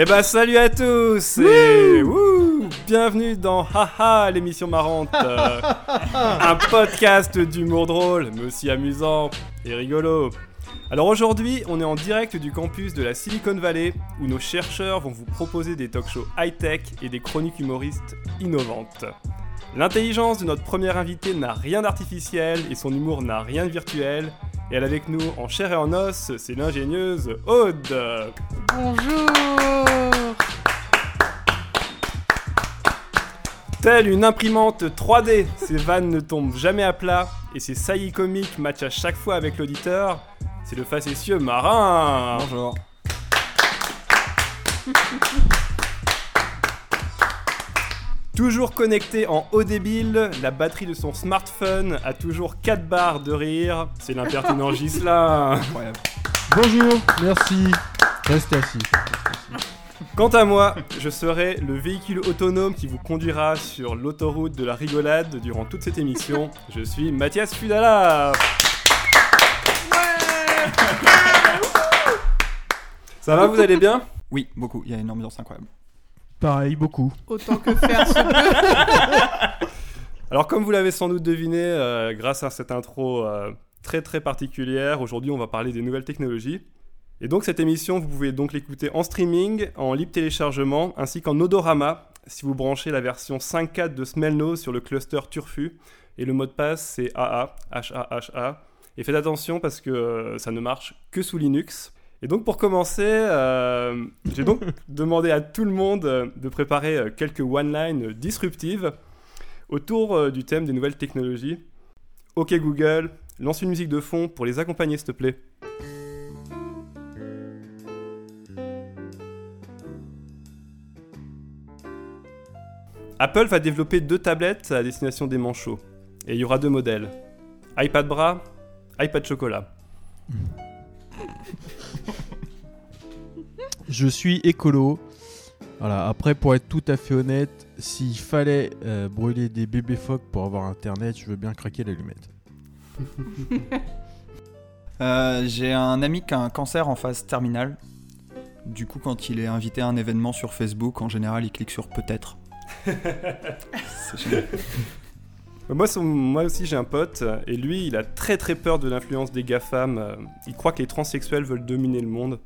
Eh ben salut à tous et wouh, bienvenue dans Haha l'émission marrante, euh, un podcast d'humour drôle mais aussi amusant et rigolo. Alors aujourd'hui on est en direct du campus de la Silicon Valley où nos chercheurs vont vous proposer des talk shows high-tech et des chroniques humoristes innovantes. L'intelligence de notre première invitée n'a rien d'artificiel et son humour n'a rien de virtuel. Et elle avec nous en chair et en os, c'est l'ingénieuse Aude. Bonjour Telle une imprimante 3D, ses vannes ne tombent jamais à plat et ses saillies comiques matchent à chaque fois avec l'auditeur. C'est le facétieux marin. Bonjour. Toujours connecté en haut débile, la batterie de son smartphone a toujours 4 barres de rire. C'est l'impertinent Gislain. Incroyable. Bonjour, merci. Restez assis. Quant à moi, je serai le véhicule autonome qui vous conduira sur l'autoroute de la rigolade durant toute cette émission. Je suis Mathias Fudala. Ça va, vous allez bien? Oui, beaucoup. Il y a une ambiance incroyable. Pareil, beaucoup. Autant que faire se peut. Alors comme vous l'avez sans doute deviné, euh, grâce à cette intro euh, très très particulière, aujourd'hui on va parler des nouvelles technologies. Et donc cette émission, vous pouvez donc l'écouter en streaming, en libre téléchargement, ainsi qu'en odorama, si vous branchez la version 5.4 de Smellnose sur le cluster Turfu. Et le mot de passe c'est AA, H-A-H-A. Et faites attention parce que euh, ça ne marche que sous Linux. Et donc pour commencer, euh, j'ai donc demandé à tout le monde euh, de préparer euh, quelques one-line disruptives autour du thème des nouvelles technologies. Ok Google, lance une musique de fond pour les accompagner s'il te plaît. Apple va développer deux tablettes à destination des manchots. Et il y aura deux modèles. iPad bras, iPad chocolat. Je suis écolo. Voilà, après, pour être tout à fait honnête, s'il fallait euh, brûler des bébés phoques pour avoir internet, je veux bien craquer l'allumette. Euh, J'ai un ami qui a un cancer en phase terminale. Du coup, quand il est invité à un événement sur Facebook, en général, il clique sur peut-être. Génial. Moi, son- moi aussi j'ai un pote, euh, et lui il a très très peur de l'influence des GAFAM. euh, Il croit que les transsexuels veulent dominer le monde.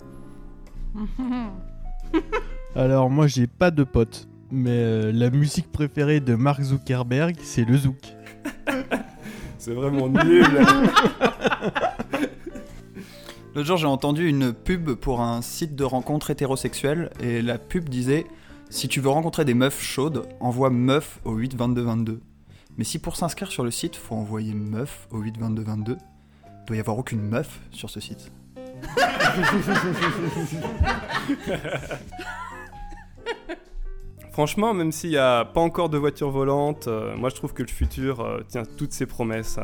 Alors, moi, j'ai pas de potes. Mais euh, la musique préférée de Mark Zuckerberg, c'est le zouk. C'est vraiment nul. L'autre jour, j'ai entendu une pub pour un site de rencontres hétérosexuelles et la pub disait Si tu veux rencontrer des meufs chaudes, envoie meuf au 8 22 22. Mais si pour s'inscrire sur le site, faut envoyer meuf au 8 22 22, doit y avoir aucune meuf sur ce site. Franchement, même s'il n'y a pas encore de voiture volante, euh, moi je trouve que le futur euh, tient toutes ses promesses.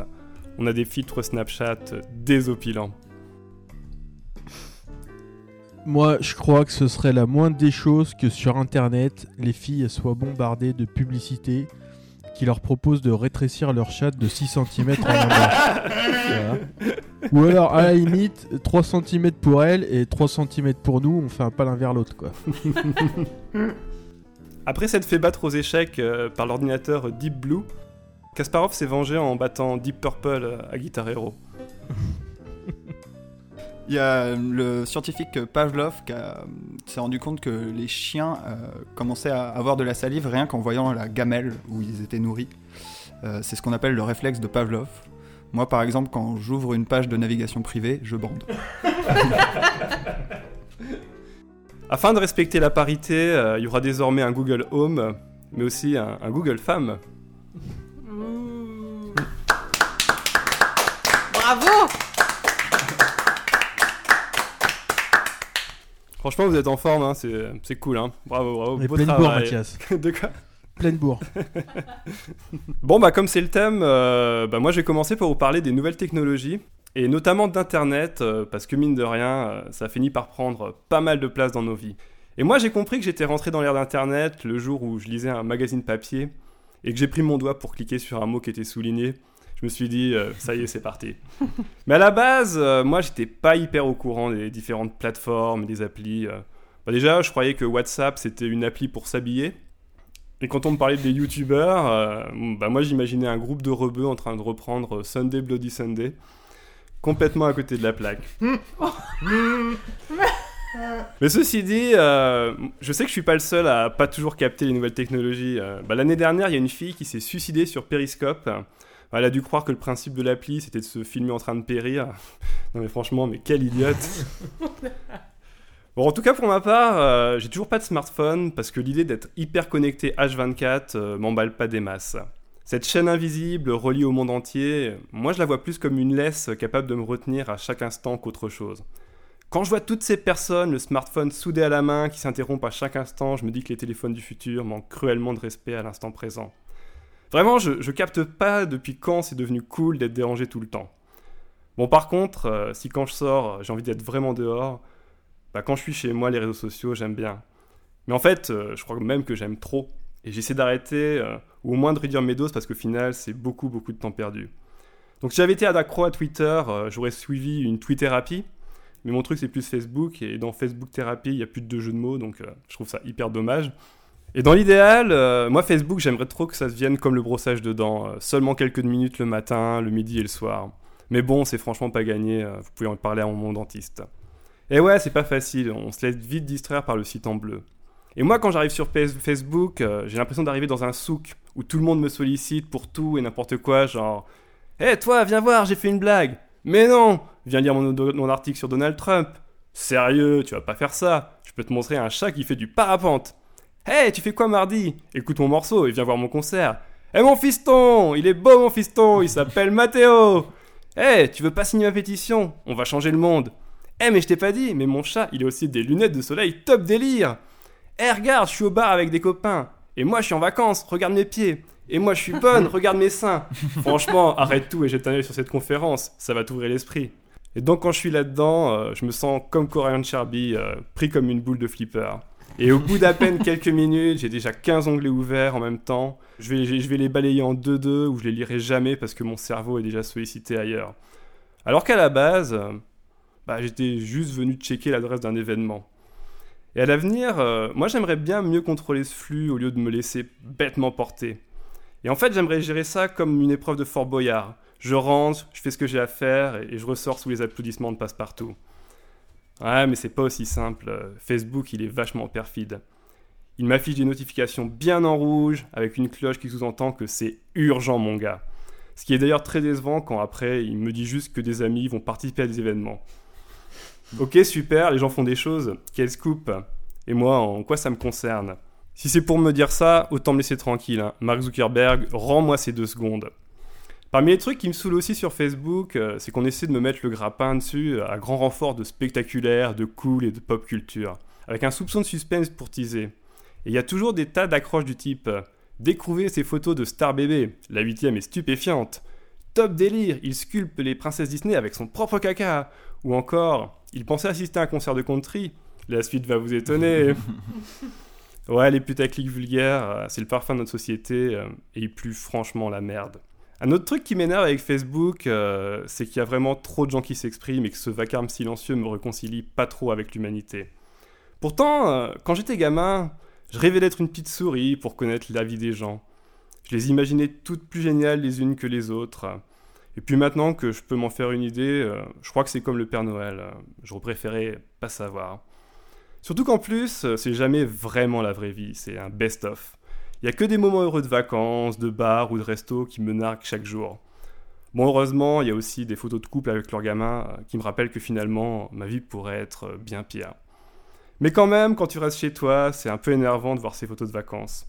On a des filtres Snapchat euh, désopilants. Moi, je crois que ce serait la moindre des choses que sur Internet, les filles soient bombardées de publicités qui leur proposent de rétrécir leur chatte de 6 cm en longueur. Ou alors, à la limite, 3 cm pour elle et 3 cm pour nous, on fait un pas l'un vers l'autre, quoi. Après s'être fait battre aux échecs euh, par l'ordinateur Deep Blue, Kasparov s'est vengé en battant Deep Purple euh, à Guitar Hero. Il y a le scientifique Pavlov qui s'est rendu compte que les chiens euh, commençaient à avoir de la salive rien qu'en voyant la gamelle où ils étaient nourris. Euh, c'est ce qu'on appelle le réflexe de Pavlov. Moi, par exemple, quand j'ouvre une page de navigation privée, je bande. Afin de respecter la parité, euh, il y aura désormais un Google Home, mais aussi un, un Google Femme. Ouh. Bravo Franchement, vous êtes en forme, hein, c'est cool, hein. bravo, bravo, On est beau pleine bourre, travail. Mathias. De quoi? Pleine bourre. Bon, bah comme c'est le thème, euh, bah, moi je vais commencer par vous parler des nouvelles technologies, et notamment d'Internet, euh, parce que mine de rien, euh, ça finit par prendre pas mal de place dans nos vies. Et moi j'ai compris que j'étais rentré dans l'ère d'Internet le jour où je lisais un magazine papier, et que j'ai pris mon doigt pour cliquer sur un mot qui était souligné. Je me suis dit, euh, ça y est, c'est parti. Mais à la base, euh, moi, j'étais pas hyper au courant des différentes plateformes, des applis. Bah, déjà, je croyais que WhatsApp, c'était une appli pour s'habiller. Et quand on me parlait des youtubeurs, euh, bah, moi, j'imaginais un groupe de rebeux en train de reprendre Sunday Bloody Sunday, complètement à côté de la plaque. Mais ceci dit, euh, je sais que je suis pas le seul à pas toujours capter les nouvelles technologies. Euh, bah, L'année dernière, il y a une fille qui s'est suicidée sur Periscope. Elle a dû croire que le principe de l'appli, c'était de se filmer en train de périr. non mais franchement, mais quelle idiote Bon, en tout cas, pour ma part, euh, j'ai toujours pas de smartphone parce que l'idée d'être hyper connecté H24 euh, m'emballe pas des masses. Cette chaîne invisible reliée au monde entier, moi je la vois plus comme une laisse capable de me retenir à chaque instant qu'autre chose. Quand je vois toutes ces personnes, le smartphone soudé à la main, qui s'interrompent à chaque instant, je me dis que les téléphones du futur manquent cruellement de respect à l'instant présent. Vraiment, je, je capte pas depuis quand c'est devenu cool d'être dérangé tout le temps. Bon, par contre, euh, si quand je sors, j'ai envie d'être vraiment dehors, bah, quand je suis chez moi, les réseaux sociaux, j'aime bien. Mais en fait, euh, je crois même que j'aime trop. Et j'essaie d'arrêter, euh, ou au moins de réduire mes doses, parce qu'au final, c'est beaucoup, beaucoup de temps perdu. Donc si j'avais été accro à Twitter, euh, j'aurais suivi une tweet-thérapie. Mais mon truc, c'est plus Facebook. Et dans Facebook Thérapie, il n'y a plus de deux jeux de mots. Donc je trouve ça hyper dommage. Et dans l'idéal, moi, Facebook, j'aimerais trop que ça devienne comme le brossage de dents. seulement quelques minutes le matin, le midi et le soir. Mais bon, c'est franchement pas gagné. vous pouvez en parler à mon dentiste. Et ouais, c'est pas facile. On se laisse vite distraire par le site en bleu. Et moi, quand j'arrive sur Facebook, euh, j'ai l'impression d'arriver dans un souk où tout le monde me sollicite pour tout et n'importe quoi, genre Hé toi, viens voir, j'ai fait une blague Mais non Viens lire mon, article sur Donald Trump. Sérieux, tu vas pas faire ça. Je peux te montrer un chat qui fait du parapente. Hé, tu fais quoi mardi? Écoute mon morceau et viens voir mon concert. Hé mon fiston Il est beau mon fiston Il s'appelle Mathéo Hé, tu veux pas signer ma pétition? On va changer le monde Eh mais je t'ai pas dit, mais mon chat, il a aussi des lunettes de soleil top délire Eh regarde, je suis au bar avec des copains Et moi je suis en vacances, regarde mes pieds Et moi je suis bonne, regarde mes seins Franchement, arrête tout et jette un œil sur cette conférence, ça va t'ouvrir l'esprit. Et donc quand je suis là-dedans, euh, je me sens comme Corian Cherby, euh, pris comme une boule de flipper. Et au bout d'à peine quelques minutes, j'ai déjà 15 onglets ouverts en même temps. Je vais, je vais les balayer en 2-2 ou je les lirai jamais parce que mon cerveau est déjà sollicité ailleurs. Alors qu'à la base, euh, bah, j'étais juste venu checker l'adresse d'un événement. Et à l'avenir, euh, moi j'aimerais bien mieux contrôler ce flux au lieu de me laisser bêtement porter. Et en fait, j'aimerais gérer ça comme une épreuve de Fort Boyard. Je rentre, je fais ce que j'ai à faire et je ressors sous les applaudissements de passe-partout. Ouais, mais c'est pas aussi simple. Facebook, il est vachement perfide. Il m'affiche des notifications bien en rouge, avec une cloche qui sous-entend que c'est urgent, mon gars. Ce qui est d'ailleurs très décevant quand après, il me dit juste que des amis vont participer à des événements. Ok, super, les gens font des choses. Quel scoop Et moi, en quoi ça me concerne? Si c'est pour me dire ça, autant me laisser tranquille. hein. Mark Zuckerberg, rends-moi ces deux secondes. Parmi les trucs qui me saoulent aussi sur Facebook, euh, c'est qu'on essaie de me mettre le grappin dessus euh, à grand renfort de spectaculaire, de cool et de pop culture, avec un soupçon de suspense pour teaser. Et il y a toujours des tas d'accroches du type euh, Découvrez ces photos de Star Bébé, la huitième est stupéfiante. Top délire, il sculpte les princesses Disney avec son propre caca. Ou encore, il pensait assister à un concert de country. La suite va vous étonner. ouais, les putaclics vulgaires, euh, c'est le parfum de notre société euh, et il pue franchement la merde. Un autre truc qui m'énerve avec Facebook, euh, c'est qu'il y a vraiment trop de gens qui s'expriment et que ce vacarme silencieux me réconcilie pas trop avec l'humanité. Pourtant, euh, quand j'étais gamin, je rêvais d'être une petite souris pour connaître la vie des gens. Je les imaginais toutes plus géniales les unes que les autres. Et puis maintenant que je peux m'en faire une idée, euh, je crois que c'est comme le Père Noël. euh, J'aurais préféré pas savoir. Surtout qu'en plus, euh, c'est jamais vraiment la vraie vie, c'est un best-of. Il y a que des moments heureux de vacances, de bars ou de restos qui me narguent chaque jour. Bon, heureusement, il y a aussi des photos de couple avec leurs gamins qui me rappellent que finalement, ma vie pourrait être bien pire. Mais quand même, quand tu restes chez toi, c'est un peu énervant de voir ces photos de vacances.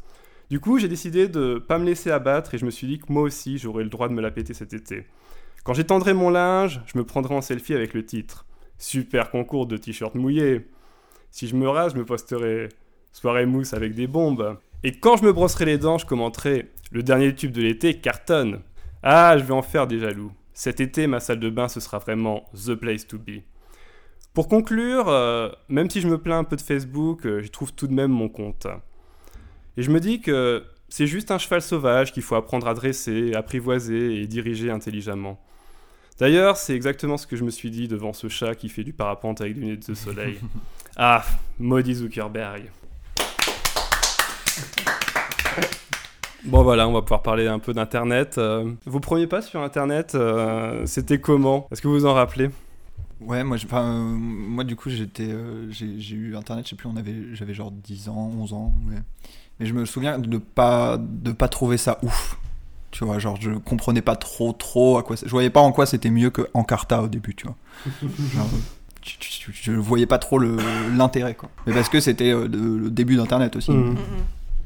Du coup, j'ai décidé de pas me laisser abattre et je me suis dit que moi aussi, j'aurais le droit de me la péter cet été. Quand j'étendrai mon linge, je me prendrai en selfie avec le titre. Super concours de t-shirts mouillés. Si je me rase, je me posterai soirée mousse avec des bombes. Et quand je me brosserai les dents, je commenterai le dernier tube de l'été cartonne. Ah, je vais en faire des jaloux. Cet été, ma salle de bain, ce sera vraiment the place to be. Pour conclure, euh, même si je me plains un peu de Facebook, euh, j'y trouve tout de même mon compte. Et je me dis que C'est juste un cheval sauvage qu'il faut apprendre à dresser, apprivoiser et diriger intelligemment. D'ailleurs, c'est exactement ce que je me suis dit devant ce chat qui fait du parapente avec des lunettes de soleil. Ah, maudit Zuckerberg. Bon voilà, on va pouvoir parler un peu d'Internet. Euh, vos premiers pas sur Internet, euh, c'était comment? Est-ce que vous vous en rappelez? Ouais, moi, euh, moi du coup, j'étais, euh, j'ai j'ai eu internet, je sais plus, on avait, j'avais genre 10 ans, 11 ans, ouais. Mais je me souviens de pas, de pas trouver ça ouf. Tu vois, genre, je comprenais pas trop, trop à quoi. Je voyais pas en quoi c'était mieux que Encarta au début, tu vois. Genre, tu- tu- tu- je voyais pas trop l'intérêt, quoi. Mais parce que c'était euh, le, le début d'internet aussi. Mm.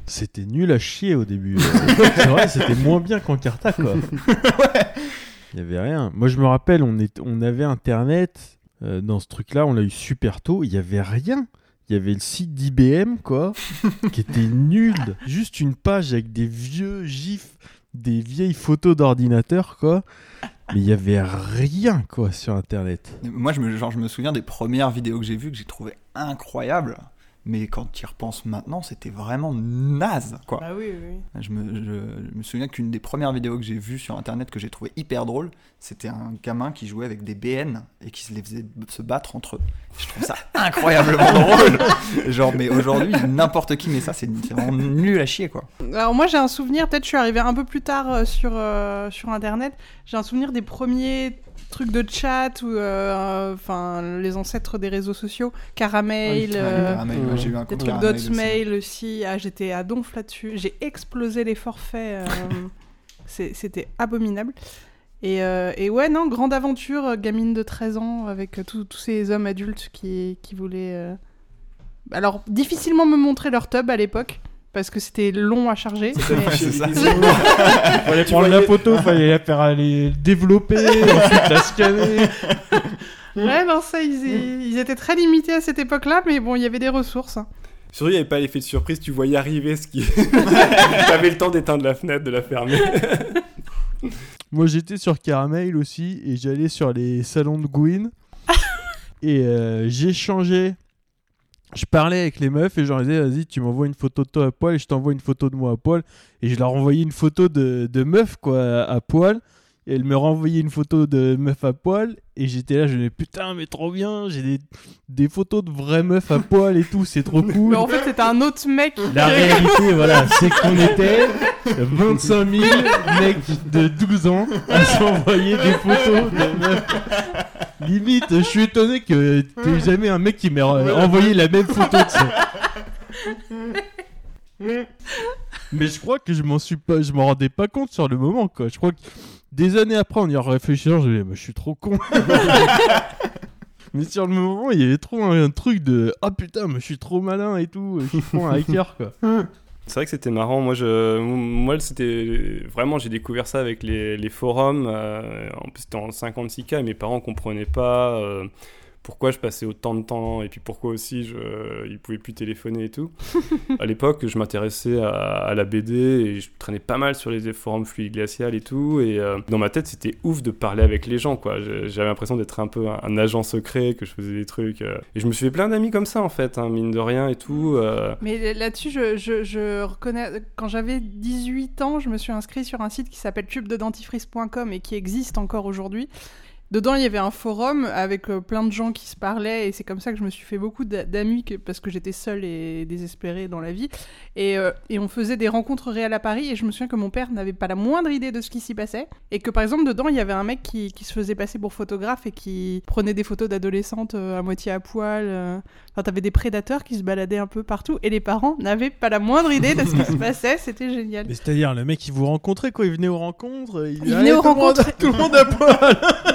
C'était nul à chier au début. c'est vrai, c'était moins bien qu'Encarta, quoi. Il y avait rien. Moi, je me rappelle, on, est, on avait Internet euh, dans ce truc-là, on l'a eu super tôt. Il y avait rien. Il y avait le site d'IBM, quoi, qui était nul. Juste une page avec des vieux gifs, des vieilles photos d'ordinateur, quoi. Mais il y avait rien, quoi, sur Internet. Moi, je me, genre, je me souviens des premières vidéos que j'ai vues que j'ai trouvé incroyables. Mais quand tu y repenses maintenant, c'était vraiment naze, quoi. Ah oui, oui. Je me, je- je me souviens qu'une des premières vidéos que j'ai vues sur internet que j'ai trouvé hyper drôle, c'était un gamin qui jouait avec des BN et qui se les faisait se battre entre eux. Je trouve ça incroyablement drôle. Genre, mais aujourd'hui, n'importe qui met ça, c'est vraiment nul à chier, quoi. Alors moi j'ai un souvenir, peut-être je suis arrivée un peu plus tard euh, sur, euh, sur internet, j'ai un souvenir des premiers trucs de chat ou euh, enfin les ancêtres des réseaux sociaux, Caramel, Ouais, euh, Caramel, ouais, j'ai eu un des compte trucs aussi. aussi. Ah, j'étais à donf là-dessus, j'ai explosé les forfaits, euh, c'était abominable. Et, et ouais, non, grande aventure, gamine de 13 ans, avec tous tous ces hommes adultes qui, qui voulaient... Alors, difficilement me montrer leur tub à l'époque, parce que c'était long à charger. mais- c'est ça. fallait prendre la photo, fallait la faire aller développer, ensuite la scanner. Ouais, non, ça, ils, ils étaient très limités à cette époque-là, mais bon, il y avait des ressources. Surtout, il n'y avait pas l'effet de surprise, tu voyais arriver ce qui. T'avais le temps d'éteindre la fenêtre, de la fermer. Moi j'étais sur Caramel aussi et j'allais sur les salons de Gwyn et euh, j'échangeais. Je parlais avec les meufs et je leur disais vas-y tu m'envoies une photo de toi à poil et je t'envoie une photo de moi à poil. Et je leur envoyais une photo de, de meuf à, à poil et elle me renvoyait une photo de meuf à poil et j'étais là je me disais putain mais trop bien j'ai des, des photos de vraies meufs à poil et tout c'est trop cool. Mais en fait, c'était un autre mec. La réalité, voilà, c'est qu'on était 25 000 mecs de 12 ans à s'envoyer des photos de meufs. Limite, je suis étonné que t'aies jamais un mec qui m'ait envoyé la même photo de ça. Mais je crois que je m'en suis pas, je m'en rendais pas compte sur le moment, quoi. Je crois que des années après, en y réfléchissant, je me disais, mais je suis trop con. Mais sur le moment, il y avait trop un, un truc de ah putain, mais je suis trop malin et tout, je suis un hacker quoi. C'est vrai que c'était marrant. Moi, je, moi, c'était vraiment, j'ai découvert ça avec les, les forums. euh, en plus, c'était en 56K et mes parents comprenaient pas euh, pourquoi je passais autant de temps et puis pourquoi aussi je, ils pouvaient plus téléphoner et tout. à l'époque, je m'intéressais à, à la BD et je traînais pas mal sur les forums fluide glacial et tout. Et euh, dans ma tête, c'était ouf de parler avec les gens, quoi. J'avais l'impression d'être un peu un, un agent secret, que je faisais des trucs. euh, et je me suis fait plein d'amis comme ça, en fait, hein, mine de rien et tout. euh, Mais là-dessus, je, je, je reconnais. Quand j'avais 18 ans, je me suis inscrit sur un site qui s'appelle tubededentifrice.com et qui existe encore aujourd'hui. Dedans, il y avait un forum avec euh, plein de gens qui se parlaient et c'est comme ça que je me suis fait beaucoup d'a- d'amis parce que j'étais seule et désespérée dans la vie. Et, euh, et on faisait des rencontres réelles à Paris et je me souviens que mon père n'avait pas la moindre idée de ce qui s'y passait et que par exemple dedans, il y avait un mec qui, qui se faisait passer pour photographe et qui prenait des photos d'adolescentes euh, à moitié à poil. Enfin, t'avais des prédateurs qui se baladaient un peu partout et les parents n'avaient pas la moindre idée de ce qui se passait. C'était génial. Mais c'est-à-dire, le mec il vous rencontrait quoi, il venait aux rencontres, il, venait aux monde- rencontres. tout le monde à poil.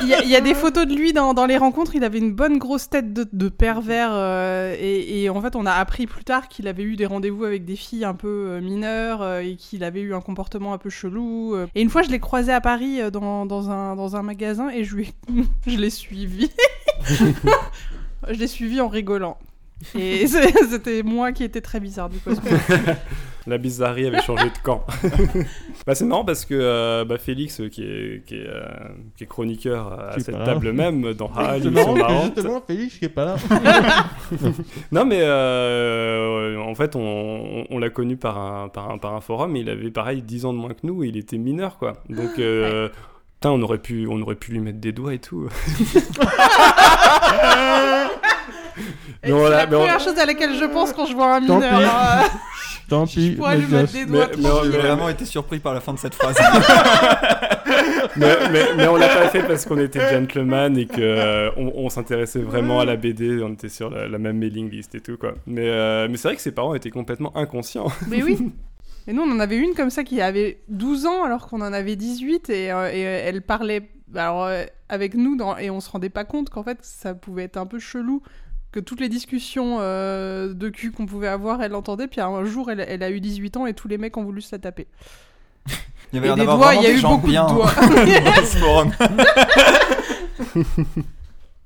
Il y, a- il y a des photos de lui dans, dans les rencontres. Il avait une bonne grosse tête de, de pervers. euh, et, et en fait, on a appris plus tard qu'il avait eu des rendez-vous avec des filles un peu euh, mineures euh, et qu'il avait eu un comportement un peu chelou. Et une fois, je l'ai croisé à Paris dans, dans un, dans un magasin et je, lui ai- je l'ai suivi. je l'ai suivi en rigolant. Et c'était moi qui étais très bizarre du coup. La bizarrerie avait changé de camp. bah, c'est marrant parce que euh, bah, Félix, euh, qui est, qui est, euh, qui est chroniqueur à cette pas là. table même, dans Ah, marrante. justement Félix qui est pas là. Non, mais euh, en fait, on, on l'a connu par un, par, un, par un forum, et il avait pareil 10 ans de moins que nous, et il était mineur, quoi. Donc, euh, putain, on, aurait pu, on aurait pu lui mettre des doigts et tout. C'est l'a- on- première chose à laquelle je pense quand je vois un Tant pis. Je pourrais lui mettre des doigts. Mais- mais. J'ai vraiment été surpris par la fin de cette phrase. mais, mais, mais on l'a pas fait parce qu'on était gentleman et que euh, on, on s'intéressait vraiment à la BD, on était sur la, la même mailing list et tout, quoi. Mais, euh, mais c'est vrai que ses parents étaient complètement inconscients. Mais oui. Et nous, on en avait une comme ça qui avait 12 ans alors qu'on en avait 18 et, euh, et, euh, elle parlait alors, euh, avec nous dans- et on se rendait pas compte qu'en fait ça pouvait être un peu chelou que toutes les discussions euh, de cul qu'on pouvait avoir, elle entendait. Puis un jour, elle, elle a eu 18 ans et tous les mecs ont voulu se la taper. Il y avait Et des doigts, il y a eu gens beaucoup de bien doigts. ce forum.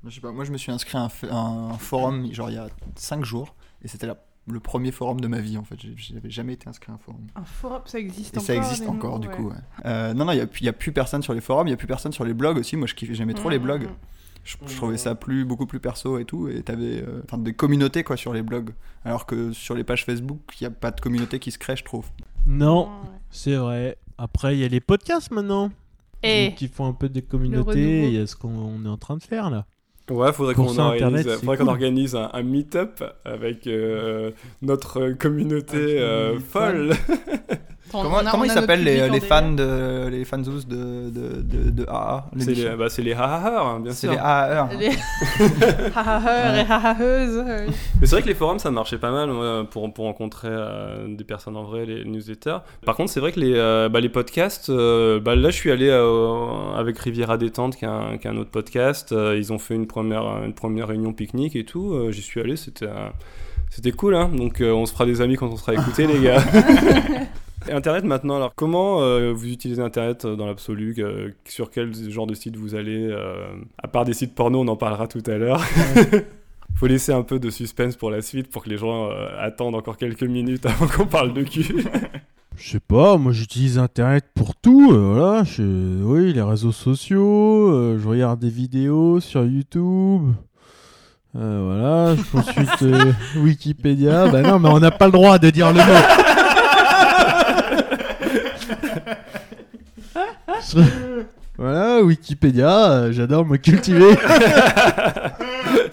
Je sais pas, moi je me suis inscrit à un, forum genre il y a 5 jours et c'était la- le premier forum de ma vie en fait. J'avais jamais été inscrit à un forum. Un forum, ça existe Et encore. ça existe encore du ouais. coup. ouais. Euh, non, non, il n'y a, plus- il y a plus personne sur les forums, il n'y a plus personne sur les blogs aussi. Moi je kiffais, j'aimais trop les Mm, blogs. mm, mm. Je, je trouvais ça plus, beaucoup plus perso et tout. Et t'avais euh, des communautés quoi sur les blogs. Alors que sur les pages Facebook, il n'y a pas de communauté qui se crée, je trouve. Non, Ouais. c'est vrai. Après, il y a les podcasts maintenant. Et Qui font un peu des communautés. Il y a ce qu'on on est en train de faire là. Ouais, faudrait qu'on organise, faudrait organise un, un meet-up avec euh, notre communauté Avec euh, folle. Comment on a- comment on ils s'appellent les, fans de les fans de, de, de, de AA C'est les, bah, c'est les ha hein, bien C'est sûr. les AA. Les ha-ha-heurs et ha-ha-heuses. euh, Mais c'est vrai que les forums, ça marchait pas mal pour, pour rencontrer euh, des personnes en vrai, les newsletters. Par contre, c'est vrai que les, euh, bah, les podcasts, euh, bah, là, je suis allé euh, avec Riviera Détente, qui est un, qui est un autre podcast. Euh, ils ont fait une première, une première réunion pique-nique et tout. Euh, J'y suis allé, c'était euh, c'était cool. Hein Donc, euh, on se fera des amis quand on sera écoutés, les gars. Et Internet maintenant, alors comment euh, vous utilisez Internet euh, dans l'absolu euh, Sur quel genre de site vous allez euh, À part des sites porno, on en parlera tout à l'heure. Faut laisser un peu de suspense pour la suite pour que les gens attendent encore quelques minutes avant qu'on parle de cul. Je sais pas, moi j'utilise Internet pour tout. euh, voilà, je- oui, les réseaux sociaux, euh, je regarde des vidéos sur YouTube. Euh, voilà, je consulte Wikipédia. Bah non, mais on n'a pas le droit de dire le mot. Je- Voilà, Wikipédia, euh, j'adore me cultiver.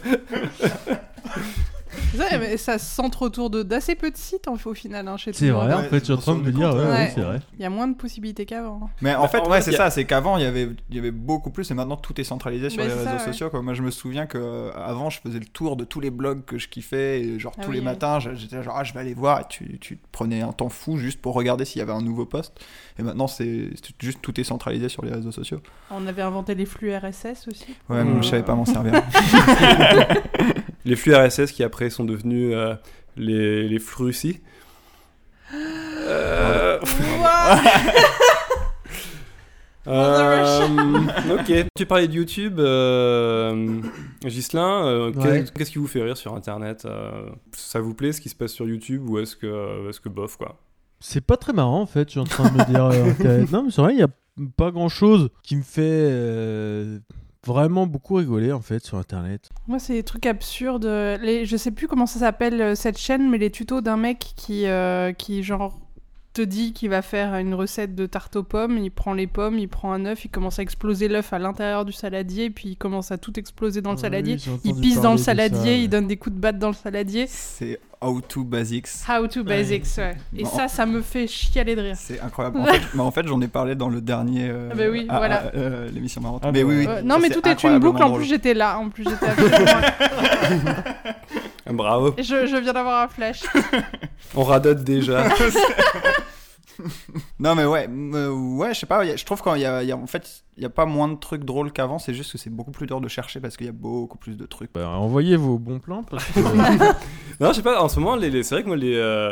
Ça, mais ça se centre autour de- d'assez peu de sites en- au final hein, chez C'est vrai, en fait, je suis en train de me dire, ouais, c'est vrai. Il y a moins de possibilités qu'avant. Mais en fait, en ouais, c'est a- ça, c'est qu'avant, il y avait, il y avait beaucoup plus, et maintenant tout est centralisé sur les réseaux ça, ouais. sociaux. Quoi. Moi, je me souviens que euh, avant, je faisais le tour de tous les blogs que je kiffais, et genre Ah tous oui, les oui. matins, je- j'étais genre, ah, je vais aller voir, et tu, tu prenais un temps fou juste pour regarder s'il y avait un nouveau post. Et maintenant, c'est juste tout est centralisé sur les réseaux sociaux. On avait inventé les flux RSS aussi. Ouais, mais je savais pas m'en servir. les flux RSS qui après sont devenus euh, les, les flux Russie. Euh, euh, ok, tu parlais de YouTube, euh, Ghislain, euh, qu'est- qu'est-ce qui vous fait rire sur Internet euh, Ça vous plaît ce qui se passe sur YouTube ou est-ce que, est-ce que bof quoi? C'est pas très marrant en fait, je suis en train de me dire. euh, non, mais c'est vrai, il y a pas grand chose qui me fait euh, vraiment beaucoup rigoler en fait sur internet. Moi, c'est des trucs absurdes. Je sais plus comment ça s'appelle euh, cette chaîne, mais les tutos d'un mec qui, euh, qui genre, te dit qu'il va faire une recette de tarte aux pommes. Il prend les pommes, il prend un œuf, il commence à exploser l'œuf à l'intérieur du saladier, puis il commence à tout exploser dans le Oui, saladier. Il pisse dans le saladier, ça, ouais. il donne des coups de batte dans le saladier. c'est How to Basics. How to basics, ouais. Et ça, ça me fait chialer de rire. C'est incroyable. En fait, mais en fait, j'en ai parlé dans le dernier. euh, Ah bah oui, voilà. euh, L'émission marrante. Ah mais bah oui, oui. Euh, ça, non, mais tout est une boucle. En plus, j'étais là. En plus, j'étais Bravo, je, je viens d'avoir un flash. on radote déjà. Non mais ouais, euh, ouais, je sais pas. Je trouve qu'il y a, y a- en fait, il y a pas moins de trucs drôles qu'avant. C'est juste que c'est beaucoup plus dur de chercher parce qu'il y a beaucoup plus de trucs. Bah, envoyez vos bons plans parce que Non, je sais pas, en ce moment, les, les- c'est vrai que moi, les, euh,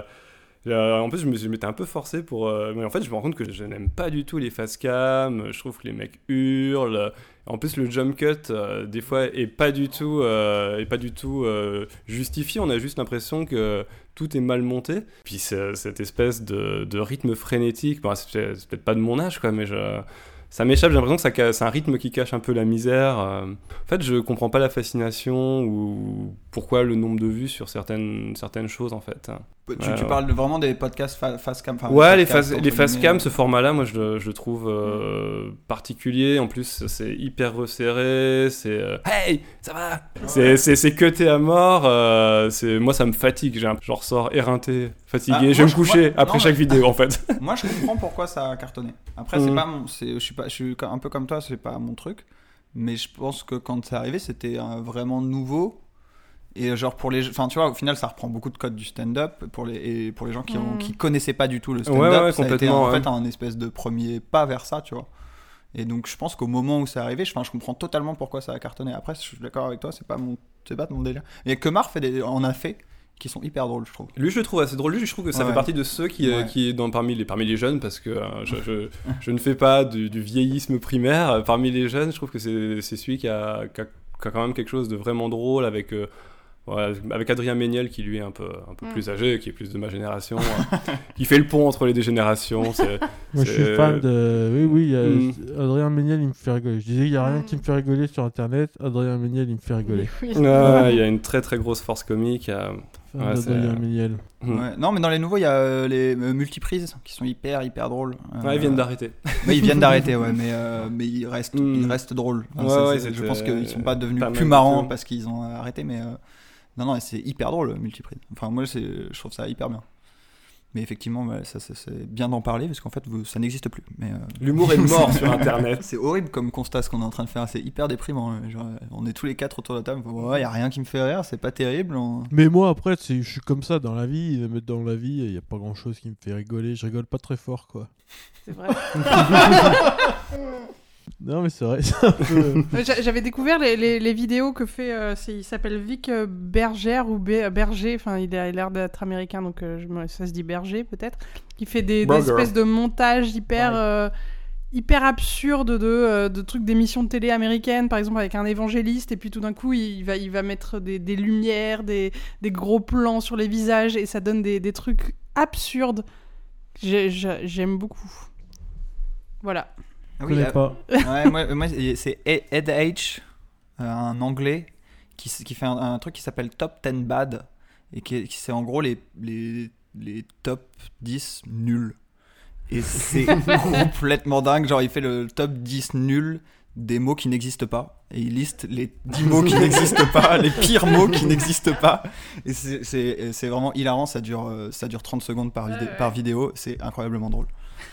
Euh, en plus, je me- je m'étais un peu forcé pour. euh, mais en fait, je me rends compte que je n'aime pas du tout les face cam. Je trouve que les mecs hurlent. En plus, le jump cut, euh, des fois, est pas du tout, euh, est pas du tout euh, justifié. On a juste l'impression que tout est mal monté. Puis cette espèce de, de rythme frénétique, bon, c'est peut-être pas de mon âge, quoi, mais je- ça m'échappe. J'ai l'impression que c'est un rythme qui cache un peu la misère. euh. En fait, je comprends pas la fascination ou pourquoi le nombre de vues sur certaines, certaines choses, en fait. Tu, parles vraiment des podcasts fa- face cam. enfin, Ouais, les face, les cam, ce format-là, moi, je, le- je trouve euh, particulier. En plus, c'est hyper resserré. C'est euh, Hey, ça va? C'est c'est- c'est cuté à mort. euh, c'est moi, ça me fatigue. Je ressors éreinté, fatigué. Ah, moi, je vais me coucher moi- après non, chaque mais- vidéo, en fait. Moi, je comprends pourquoi ça a cartonné. Après, c'est Mhm. pas mon, c'est, je suis pas, je suis un peu comme toi, c'est pas mon truc. Mais je pense que quand c'est arrivé, c'était euh, vraiment nouveau. Et genre pour les, enfin tu vois, au final, ça reprend beaucoup de codes du stand-up pour les et pour les gens qui ont, Mhm. qui connaissaient pas du tout le stand-up. Ouais, ouais, ça a été en ouais. fait un espèce de premier pas vers ça, tu vois. Et donc je pense qu'au moment où c'est arrivé, je, enfin, je comprends totalement pourquoi ça a cartonné. Après, je suis d'accord avec toi, c'est pas mon, c'est pas mon délire. Et Kemar fait des, en a fait qui sont hyper drôles, je trouve. Lui, je le trouve assez drôle. Lui, je trouve que ça Ouais, fait partie de ceux qui, euh, Ouais. qui est dans, parmi, les, parmi les jeunes, parce que euh, je, je, je ne fais pas du, du vieillisme primaire. Parmi les jeunes, je trouve que c'est c'est celui qui a, qui, a, qui a quand même quelque chose de vraiment drôle avec. euh, avec Adrien Méniel qui lui est un peu, un peu Mm. plus âgé, qui est plus de ma génération, euh, qui fait le pont entre les deux générations. c'est- Moi, je suis fan de. Oui, oui, euh, Mm. Adrien Méniel, il me fait rigoler. Je disais, il n'y a rien Mm. qui me fait rigoler sur internet. Adrien Méniel, il me fait rigoler. Oui. Il y a une très très grosse force comique. euh, Fan Ouais, c'est- d'Adrien Méniel. hmm. Ouais. Non, mais dans les nouveaux, il y a euh, les euh, multiprises qui sont hyper, hyper drôles. Ouais, ils viennent d'arrêter. Mais ils viennent d'arrêter, ouais, mais, euh, mais ils, restent, Mm. ils restent drôles. Enfin, Ouais, c'est- ouais, c'est- je pense qu'ils sont pas devenus pas plus marrants parce qu'ils ont arrêté, mais euh, non, non, c'est hyper drôle, multiprise. Enfin, moi, c'est- je trouve ça hyper bien. Mais effectivement, ouais, ça, ça, c'est bien d'en parler parce qu'en fait, vous- ça n'existe plus. Mais euh, L'humour est mort sur Internet. c'est horrible comme constat ce qu'on est en train de faire. C'est hyper déprimant. hein. Genre, on est tous les quatre autour de la table. Il y a rien qui me fait rire. C'est pas terrible. on- Mais moi, après, je suis comme ça dans la vie. Mais dans la vie, il n'y a pas grand chose qui me fait rigoler. Je rigole pas très fort, quoi. C'est vrai. Non, mais c'est vrai. peu- Euh, j'a- J'avais découvert les, les- les vidéos que fait. euh, il s'appelle Vic euh, Bergère ou Be- Berger. Enfin, il a l'air d'être américain, donc euh, ça se dit Berger peut-être. Qui fait des, espèces de montages hyper. Ouais. euh, hyper absurdes de, euh, de trucs d'émissions de télé américaines, par exemple avec un évangéliste, et puis tout d'un coup il va, il va mettre des, des lumières, des, des gros plans sur les visages, et ça donne des, des trucs absurdes. J'ai- j'ai- J'aime beaucoup. Voilà. Ah Je oui, connais euh, pas. ouais, moi, moi, c'est Ed H, euh, un anglais, qui, fait un, un truc qui s'appelle Top 10 Bad, et qui, est- qui c'est en gros les, les, les top 10 nuls. Et c'est complètement dingue, genre il fait le top 10 nuls des mots qui n'existent pas, et il liste les 10 mots qui n'existent pas, les pires mots qui n'existent pas, et c'est- vraiment hilarant, ça dure, euh, ça dure 30 secondes par, vidé- Ouais, ouais. par vidéo, c'est incroyablement drôle.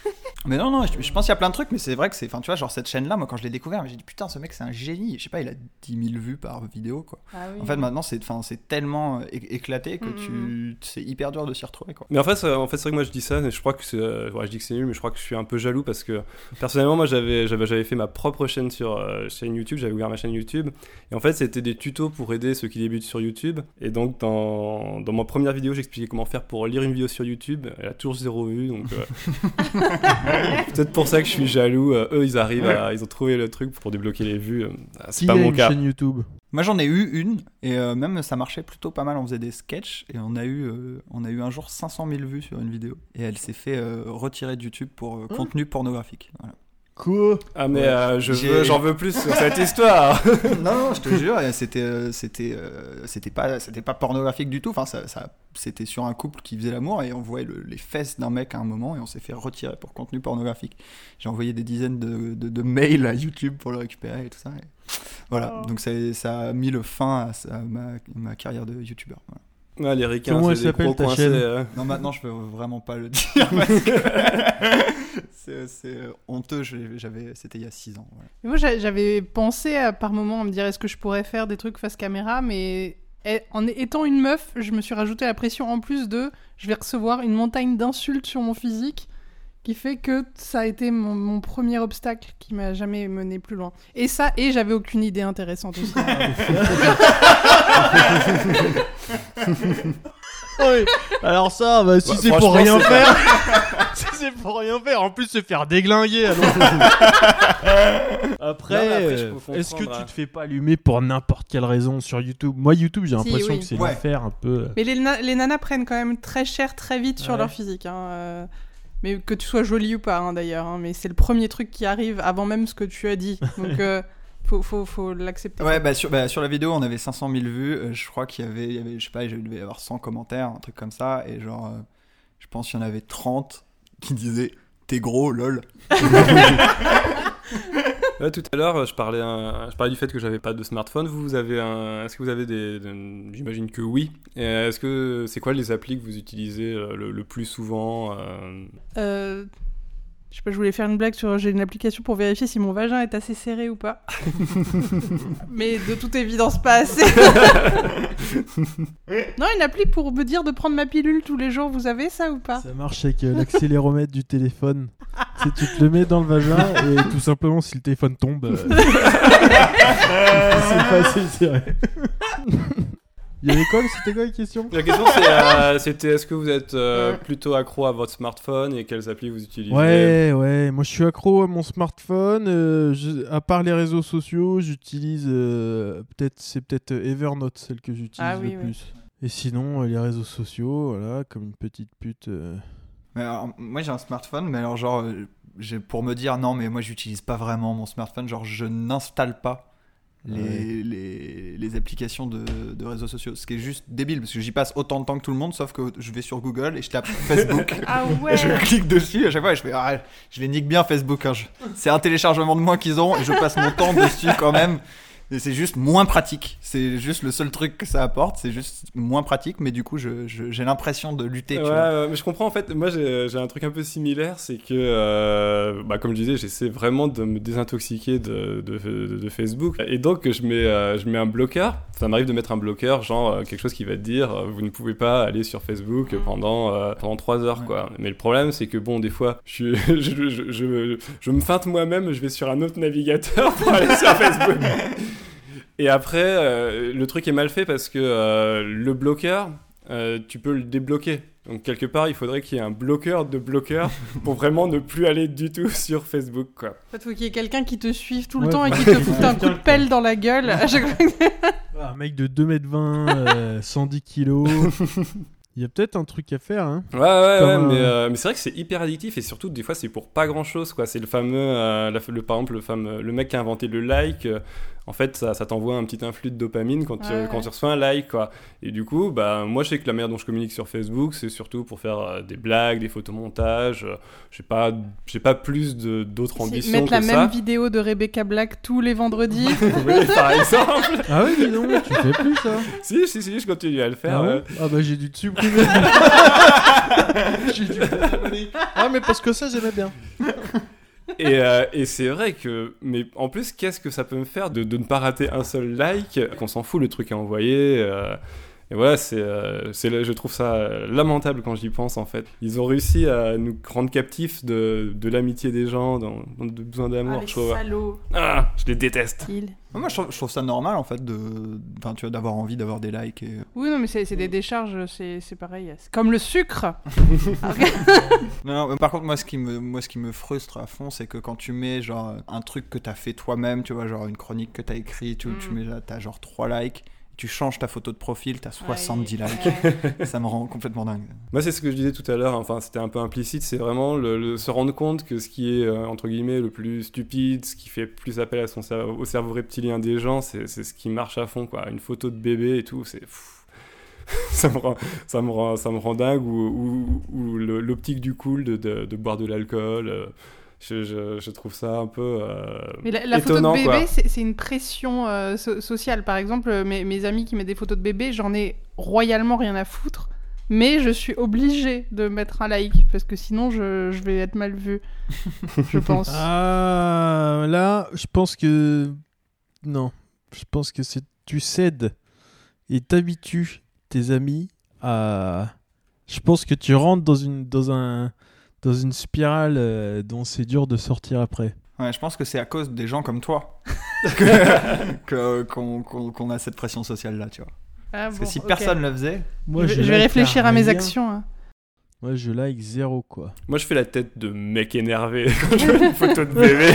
Mais non, non, je, je pense qu'il y a plein de trucs, mais c'est vrai que c'est. Enfin, tu vois, genre cette chaîne-là, moi quand je l'ai découvert, j'ai dit putain, ce mec c'est un génie. Je sais pas, il a 10 000 vues par vidéo, quoi. En fait, maintenant, c'est enfin, c'est tellement euh, éclaté que Mm, tu. C'est hyper dur de s'y retrouver, quoi. Mais en fait, c'est- en fait, c'est vrai que moi je dis ça, mais je crois que c'est, euh, ouais, je dis que c'est nul, mais je crois que je suis un peu jaloux parce que personnellement, moi j'avais, fait ma propre chaîne sur euh, chaîne YouTube, j'avais ouvert ma chaîne YouTube, et en fait c'était des tutos pour aider ceux qui débutent sur YouTube. Et donc dans, dans ma première vidéo, j'expliquais comment faire pour lire une vidéo sur YouTube. Elle a toujours zéro vue, donc euh, peut-être pour ça que je suis jaloux. Euh, eux, ils arrivent, à, ils ont trouvé le truc pour débloquer les vues. Euh, C'est Qui pas a mon une cas. chaîne YouTube Moi, j'en ai eu une, et euh, même ça marchait plutôt pas mal. On faisait des sketchs, et on a eu, euh, on a eu un jour 500 000 vues sur une vidéo. Et elle s'est fait euh, retirer de YouTube pour euh, contenu pornographique. Voilà. Quoi Ah mais Ouais. euh, je J'ai- veux, j'en veux plus sur cette histoire. non, non, je te jure, c'était, euh, c'était, euh, c'était pas, c'était pas pornographique du tout. Enfin, ça, ça- c'était sur un couple qui faisait l'amour et on voyait le- les fesses d'un mec à un moment et on s'est fait retirer pour contenu pornographique. J'ai envoyé des dizaines de, de- de mails à YouTube pour le récupérer et tout ça. et Voilà, Oh. donc ça, ça a mis le fin à, ma, ma carrière de youtubeur. voilà. Ouais, les ricains, Comment elle s'appelle, gros ta coincés, chaîne? euh. Non, maintenant je peux vraiment pas le dire parce que c'est, c'est honteux. J'avais, c'était il y a 6 ans. voilà. Moi, j'a- j'avais pensé à, par moment à me dire est-ce que je pourrais faire des trucs face caméra, mais eh, en étant une meuf, je me suis rajouté la pression en plus de je vais recevoir une montagne d'insultes sur mon physique qui fait que ça a été mon, mon premier obstacle qui m'a jamais mené plus loin. Et ça, et j'avais aucune idée intéressante aussi. Oui. Alors ça, bah, si Bah, c'est pour rien faire, si c'est pour rien faire, en plus se faire déglinguer. alors. après, euh, est-ce que tu hein. te fais pas allumer pour n'importe quelle raison sur YouTube? Moi, YouTube, j'ai Si, l'impression oui. que c'est Ouais. l'enfer un peu. Mais les, na- les nanas prennent quand même très cher très vite sur Ouais. leur physique. hein, euh, Mais que tu sois jolie ou pas, hein, d'ailleurs. hein, Mais c'est le premier truc qui arrive avant même ce que tu as dit. Donc, euh, faut, faut, faut l'accepter. Ouais, bah sur, bah, sur la vidéo, on avait 500 000 vues. euh, je crois qu'il y avait, il y avait, je sais pas, il devait y avoir 100 commentaires, un truc comme ça. Et genre, euh, je pense qu'il y en avait 30 qui disaient T'es gros, lol. Ouais, tout à l'heure, je parlais, un- je parlais du fait que j'avais pas de smartphone. Vous, vous avez un, est-ce que vous avez des, j'imagine que oui. Est-ce que c'est quoi les applis que vous utilisez euh, le, le plus souvent euh, Euh, Je sais pas, je voulais faire une blague sur j'ai une application pour vérifier si mon vagin est assez serré ou pas. Mais de toute évidence, pas assez. non, une appli pour me dire de prendre ma pilule tous les jours, vous avez ça ou pas? Ça marche avec euh, l'accéléromètre du téléphone. tu sais, tu te le mets dans le vagin et tout simplement, si le téléphone tombe, euh, c'est facile, c'est vrai. Il y avait quoi C'était quoi la question La question euh, c'était est-ce que vous êtes euh, Ouais. plutôt accro à votre smartphone et quelles applis vous utilisez? Ouais, ouais, moi je suis accro à mon smartphone. euh, je- à part les réseaux sociaux, j'utilise euh, peut-être c'est peut-être Evernote celle que j'utilise Ah oui, le oui. plus. Et sinon euh, les réseaux sociaux, voilà, comme une petite pute. euh. Mais alors, moi, j'ai un smartphone, mais alors, genre, euh, pour me dire non, mais moi, j'utilise pas vraiment mon smartphone. Genre, je n'installe pas. Les, Ouais. les, les applications de, de réseaux sociaux. Ce qui est juste débile parce que j'y passe autant de temps que tout le monde, sauf que je vais sur Google et je tape Facebook. Ah Et ouais je clique dessus à chaque fois et je fais ah, je les nique bien Facebook hein, c'est un téléchargement de moins qu'ils ont et je passe mon temps dessus quand même et c'est juste moins pratique c'est juste le seul truc que ça apporte c'est juste moins pratique mais du coup je- je- j'ai l'impression de lutter tu Ouais, vois. mais je comprends en fait. Moi, j'ai j'ai un truc un peu similaire, c'est que, euh, bah, comme je disais, j'essaie vraiment de me désintoxiquer de, de, de- de Facebook. Et donc, je mets, euh, je mets un bloqueur. Ça m'arrive de mettre un bloqueur, genre euh, quelque chose qui va te dire, vous ne pouvez pas aller sur Facebook pendant euh, pendant trois heures, Ouais. quoi. Mais le problème, c'est que bon, des fois, je, je, je, je, je me feinte moi-même, je vais sur un autre navigateur pour aller sur Facebook. Et après, euh, le truc est mal fait parce que euh, le bloqueur, euh, tu peux le débloquer. Donc quelque part, il faudrait qu'il y ait un bloqueur de bloqueur pour vraiment ne plus aller du tout sur Facebook, quoi. En fait, faut qu'il y ait quelqu'un qui te suive tout le Ouais, temps et faut- qui te foute un coup de pelle dans la gueule à chaque un mec de 2m20, euh, 110 kilos. Il y a peut-être un truc à faire, hein. Ouais, ouais, ouais, mais, euh, c'est vrai que c'est hyper addictif et surtout, des fois, c'est pour pas grand chose, quoi. C'est le fameux, euh, la- le, par exemple, le, fameux, le mec qui a inventé le like. Euh, en fait, ça, ça t'envoie un petit influx de dopamine quand, tu, ouais. quand tu reçois un like, quoi. Et du coup, bah, moi, je sais que la manière dont je communique sur Facebook, c'est surtout pour faire euh, des blagues, des photomontages. euh, j'ai pas, j'ai pas plus de- d'autres ambitions mettre que la ça. même vidéo de Rebecca Black tous les vendredis. oui, par exemple. Ah oui, dis donc, tu fais plus ça. si, si, si, je continue à le faire. Ah, ouais. ouais ah bah j'ai dû te supprimer. J'ai dû te supprimer. Ah mais parce que ça j'aimais bien. Et, euh, et c'est vrai que, mais en plus, qu'est-ce que ça peut me faire de, ne pas rater un seul like? Qu'on s'en fout, le truc est envoyé. euh, et voilà, c'est, euh, je trouve ça euh, lamentable quand j'y pense en fait. Ils ont réussi à nous rendre captifs de, de l'amitié des gens, dans, dans de besoin d'amour. Ah. Ah, je les déteste. Il. moi je trouve, je trouve ça normal en fait de enfin tu vois d'avoir envie d'avoir des likes et... Oui, non, mais c'est des décharges, c'est pareil. Comme le sucre. Non, mais par contre, moi, ce qui me, moi, ce qui me frustre à fond, c'est que quand tu mets genre un truc que t'as fait toi-même, tu vois, genre une chronique que t'as écrit, tu, tu Mm. mets là, t'as genre 3 likes, tu changes ta photo de profil, t'as 70 Ouais, likes. ouais. Ça me rend complètement dingue. Moi, c'est ce que je disais tout à l'heure, enfin, c'était un peu implicite, c'est vraiment le, le- se rendre compte que ce qui est, euh, entre guillemets, le plus stupide, ce qui fait plus appel à son cerveau, au cerveau reptilien des gens, c'est c'est ce qui marche à fond, quoi. Une photo de bébé et tout, c'est... ça, me rend, ça, me rend, ça me rend dingue, ou, ou- l'optique du cool de, de- de boire de l'alcool. euh, je, je- je trouve ça un peu euh, Mais la, la étonnant, photo de bébé, c'est une pression euh, so- sociale. Par exemple, euh, mes, mes amis qui mettent des photos de bébé, j'en ai royalement rien à foutre. Mais je suis obligée de mettre un like parce que sinon je, je vais être mal vue, je pense. Ah là, je pense que non, je pense que c'est tu cèdes et t'habitues tes amis à. Je pense que tu rentres dans une dans un dans une spirale euh, dont c'est dur de sortir après. Ouais, je pense que c'est à cause des gens comme toi qu'on a cette pression sociale là, tu vois. Ah, Parce bon, que si ok. personne le faisait, Moi, je, je vais like réfléchir à mes actions. hein. Moi, je like zéro, quoi. Moi, je fais la tête de mec énervé quand je vois une photo de bébé.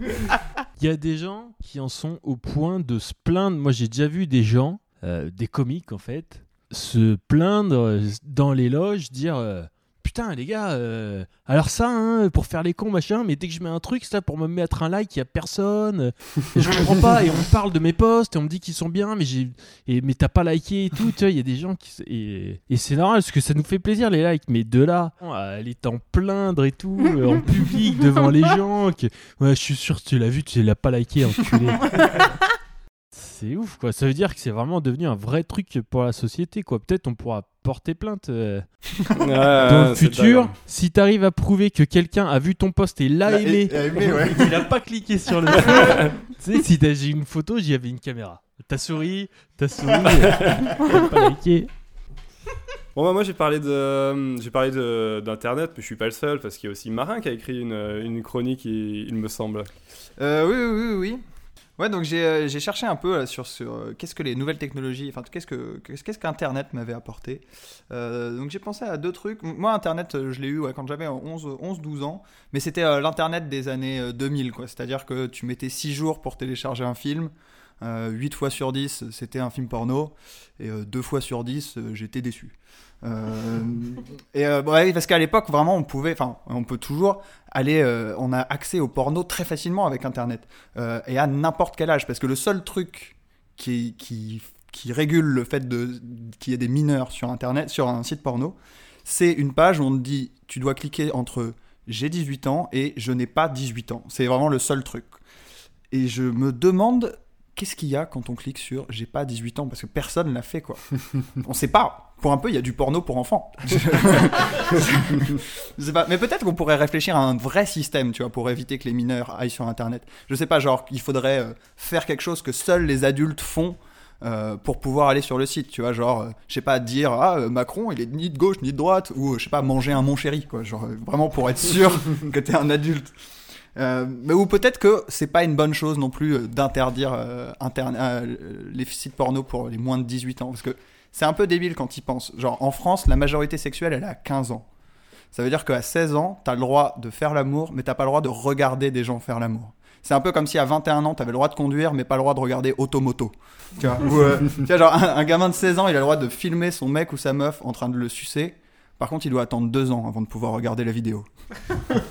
Il y a des gens qui en sont au point de se plaindre. Moi, j'ai déjà vu des gens, euh, des comiques en fait, se plaindre euh, dans les loges, dire euh, Putain, les gars, euh, alors ça, hein, pour faire les cons, machin, mais dès que je mets un truc, ça, pour me mettre un like, il y a personne. et je comprends pas. Et on parle de mes posts, et on me dit qu'ils sont bien, mais j'ai mais t'as pas liké et tout. Il y a des gens qui. Et, et c'est normal, parce que ça nous fait plaisir, les likes. Mais de là, à aller t'en plaindre et tout, en public, devant les gens, que Ouais, je suis sûr tu l'as vu, tu l'as pas liké, enculé. c'est ouf, quoi. Ça veut dire que c'est vraiment devenu un vrai truc pour la société, quoi. Peut-être on pourra porter plainte euh, dans Dans le futur. Si t'arrives à prouver que quelqu'un a vu ton post et l'a aimé, a aimé, ouais. et qu'il a pas cliqué sur le feu, tu sais, si j'ai une photo, j'y avais une caméra. T'as souri, t'as souri, pas liké. Bon, bah, moi, j'ai parlé de, j'ai parlé de- d'internet, mais je suis pas le seul parce qu'il y a aussi Marin qui a écrit une, une chronique, il, il me semble. Euh, oui, oui, oui, oui. Ouais, donc j'ai euh, j'ai cherché un peu euh, sur, euh, qu'est-ce que les nouvelles technologies, enfin qu'est-ce que qu'est-ce qu'Internet m'avait apporté. Donc j'ai pensé à deux trucs. Moi, Internet, je l'ai eu quand j'avais 11, 11, 12 ans, mais c'était l'Internet des années euh, 2000, quoi. C'est-à-dire que tu mettais 6 jours pour télécharger un film. 8 fois sur 10, c'était un film porno. Et 2 fois sur 10, euh, j'étais déçu. Euh, et euh, parce qu'à l'époque, vraiment, on pouvait, enfin, on peut toujours aller, euh, on a accès au porno très facilement avec Internet et à n'importe quel âge. Parce que le seul truc qui, qui, qui régule le fait qu'il y ait des mineurs sur Internet, sur un site porno, c'est une page où on te dit tu dois cliquer entre j'ai 18 ans et je n'ai pas 18 ans. C'est vraiment le seul truc. Et je me demande qu'est-ce qu'il y a quand on clique sur j'ai pas 18 ans parce que personne l'a fait quoi. on sait pas. Pour un peu, il y a du porno pour enfants. je sais pas, mais peut-être qu'on pourrait réfléchir à un vrai système, tu vois, pour éviter que les mineurs aillent sur Internet. Je sais pas, genre, il faudrait euh, faire quelque chose que seuls les adultes font euh, pour pouvoir aller sur le site, tu vois, genre, euh, je sais pas, dire ah Macron, il est ni de gauche ni de droite, ou je sais pas, manger un mon chéri, quoi, genre vraiment pour être sûr que t'es un adulte. Euh, mais ou peut-être que c'est pas une bonne chose non plus euh, d'interdire euh, les sites porno pour les moins de 18 ans, parce que c'est un peu débile quand ils pensent. Genre, en France, la majorité sexuelle, elle est à 15 ans. Ça veut dire qu'à 16 ans, t'as le droit de faire l'amour, mais t'as pas le droit de regarder des gens faire l'amour. C'est un peu comme si à 21 ans, t'avais le droit de conduire, mais pas le droit de regarder Automoto. Tu vois, Ou, euh, tu vois, genre, un, un gamin de 16 ans, il a le droit de filmer son mec ou sa meuf en train de le sucer. Par contre, il doit attendre deux ans avant de pouvoir regarder la vidéo.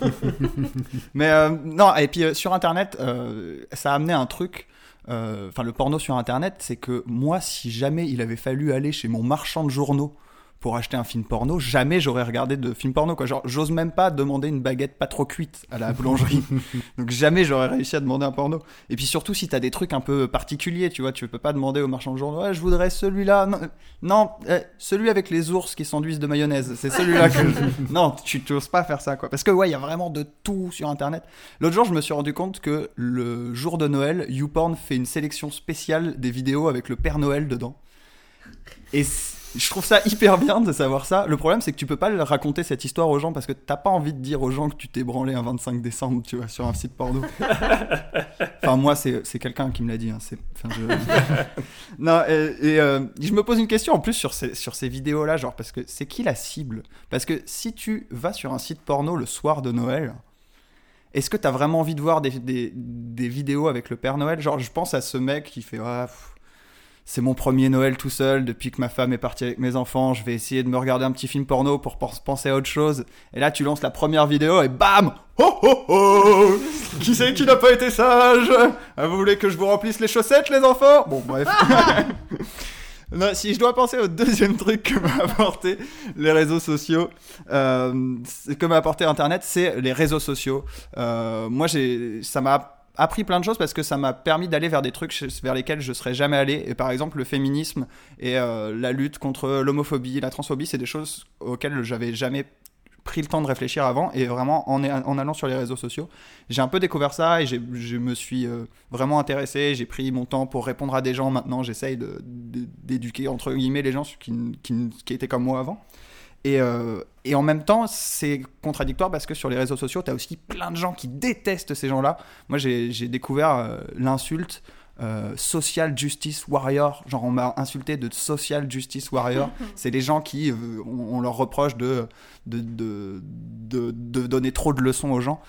mais euh, non, et puis euh, sur Internet, euh, ça a amené un truc. Enfin, le porno sur Internet, c'est que moi, si jamais il avait fallu aller chez mon marchand de journaux pour acheter un film porno, jamais j'aurais regardé de film porno. Quoi. Genre, j'ose même pas demander une baguette pas trop cuite à la boulangerie. Donc jamais j'aurais réussi à demander un porno. Et puis surtout, si t'as des trucs un peu particuliers, tu vois, tu peux pas demander au marchand de journaux, ouais, je voudrais celui-là. Non, non euh, celui avec les ours qui s'enduisent de mayonnaise. C'est celui-là que je... Non, tu t'oses pas faire ça, quoi. Parce que ouais, il y a vraiment de tout sur Internet. L'autre jour, je me suis rendu compte que le jour de Noël, YouPorn fait une sélection spéciale des vidéos avec le Père Noël dedans. Et je trouve ça hyper bien de savoir ça. Le problème, c'est que tu peux pas le raconter cette histoire aux gens parce que t'as pas envie de dire aux gens que tu t'es branlé un 25 décembre, tu vois, sur un site porno. enfin, moi, c'est quelqu'un qui me l'a dit. hein, enfin, je- non, et, et, euh, je me pose une question en plus sur ces, sur ces vidéos-là, genre, parce que c'est qui la cible? Parce que si tu vas sur un site porno le soir de Noël, est-ce que t'as vraiment envie de voir des, des, des vidéos avec le Père Noël? Genre, je pense à ce mec qui fait Ah, pff, c'est mon premier Noël tout seul depuis que ma femme est partie avec mes enfants. Je vais essayer de me regarder un petit film porno pour pens- penser à autre chose. Et là, tu lances la première vidéo et bam Oh oh oh Qui c'est qui n'a pas été sage? Ah, Vous voulez que je vous remplisse les chaussettes, les enfants? Bon, bref. Non, si je dois penser au deuxième truc que m'a apporté les réseaux sociaux, euh, que m'a apporté Internet, c'est les réseaux sociaux. Euh, moi, j'ai, ça m'a appris plein de choses parce que ça m'a permis d'aller vers des trucs vers lesquels je serais jamais allé. Et par exemple, le féminisme et euh, la lutte contre l'homophobie, la transphobie, c'est des choses auxquelles j'avais jamais pris le temps de réfléchir avant. Et vraiment en, allant sur les réseaux sociaux j'ai un peu découvert ça et je me suis euh, vraiment intéressé. J'ai pris mon temps pour répondre à des gens. Maintenant j'essaye d'éduquer entre guillemets les gens qui étaient comme moi avant et, euh, et en même temps, c'est contradictoire parce que sur les réseaux sociaux, tu as aussi plein de gens qui détestent ces gens-là. Moi, j'ai découvert euh, l'insulte euh, social justice warrior. Genre, on m'a insulté de social justice warrior. C'est les gens qui, on, on leur reproche de de, de, de, de donner trop de leçons aux gens.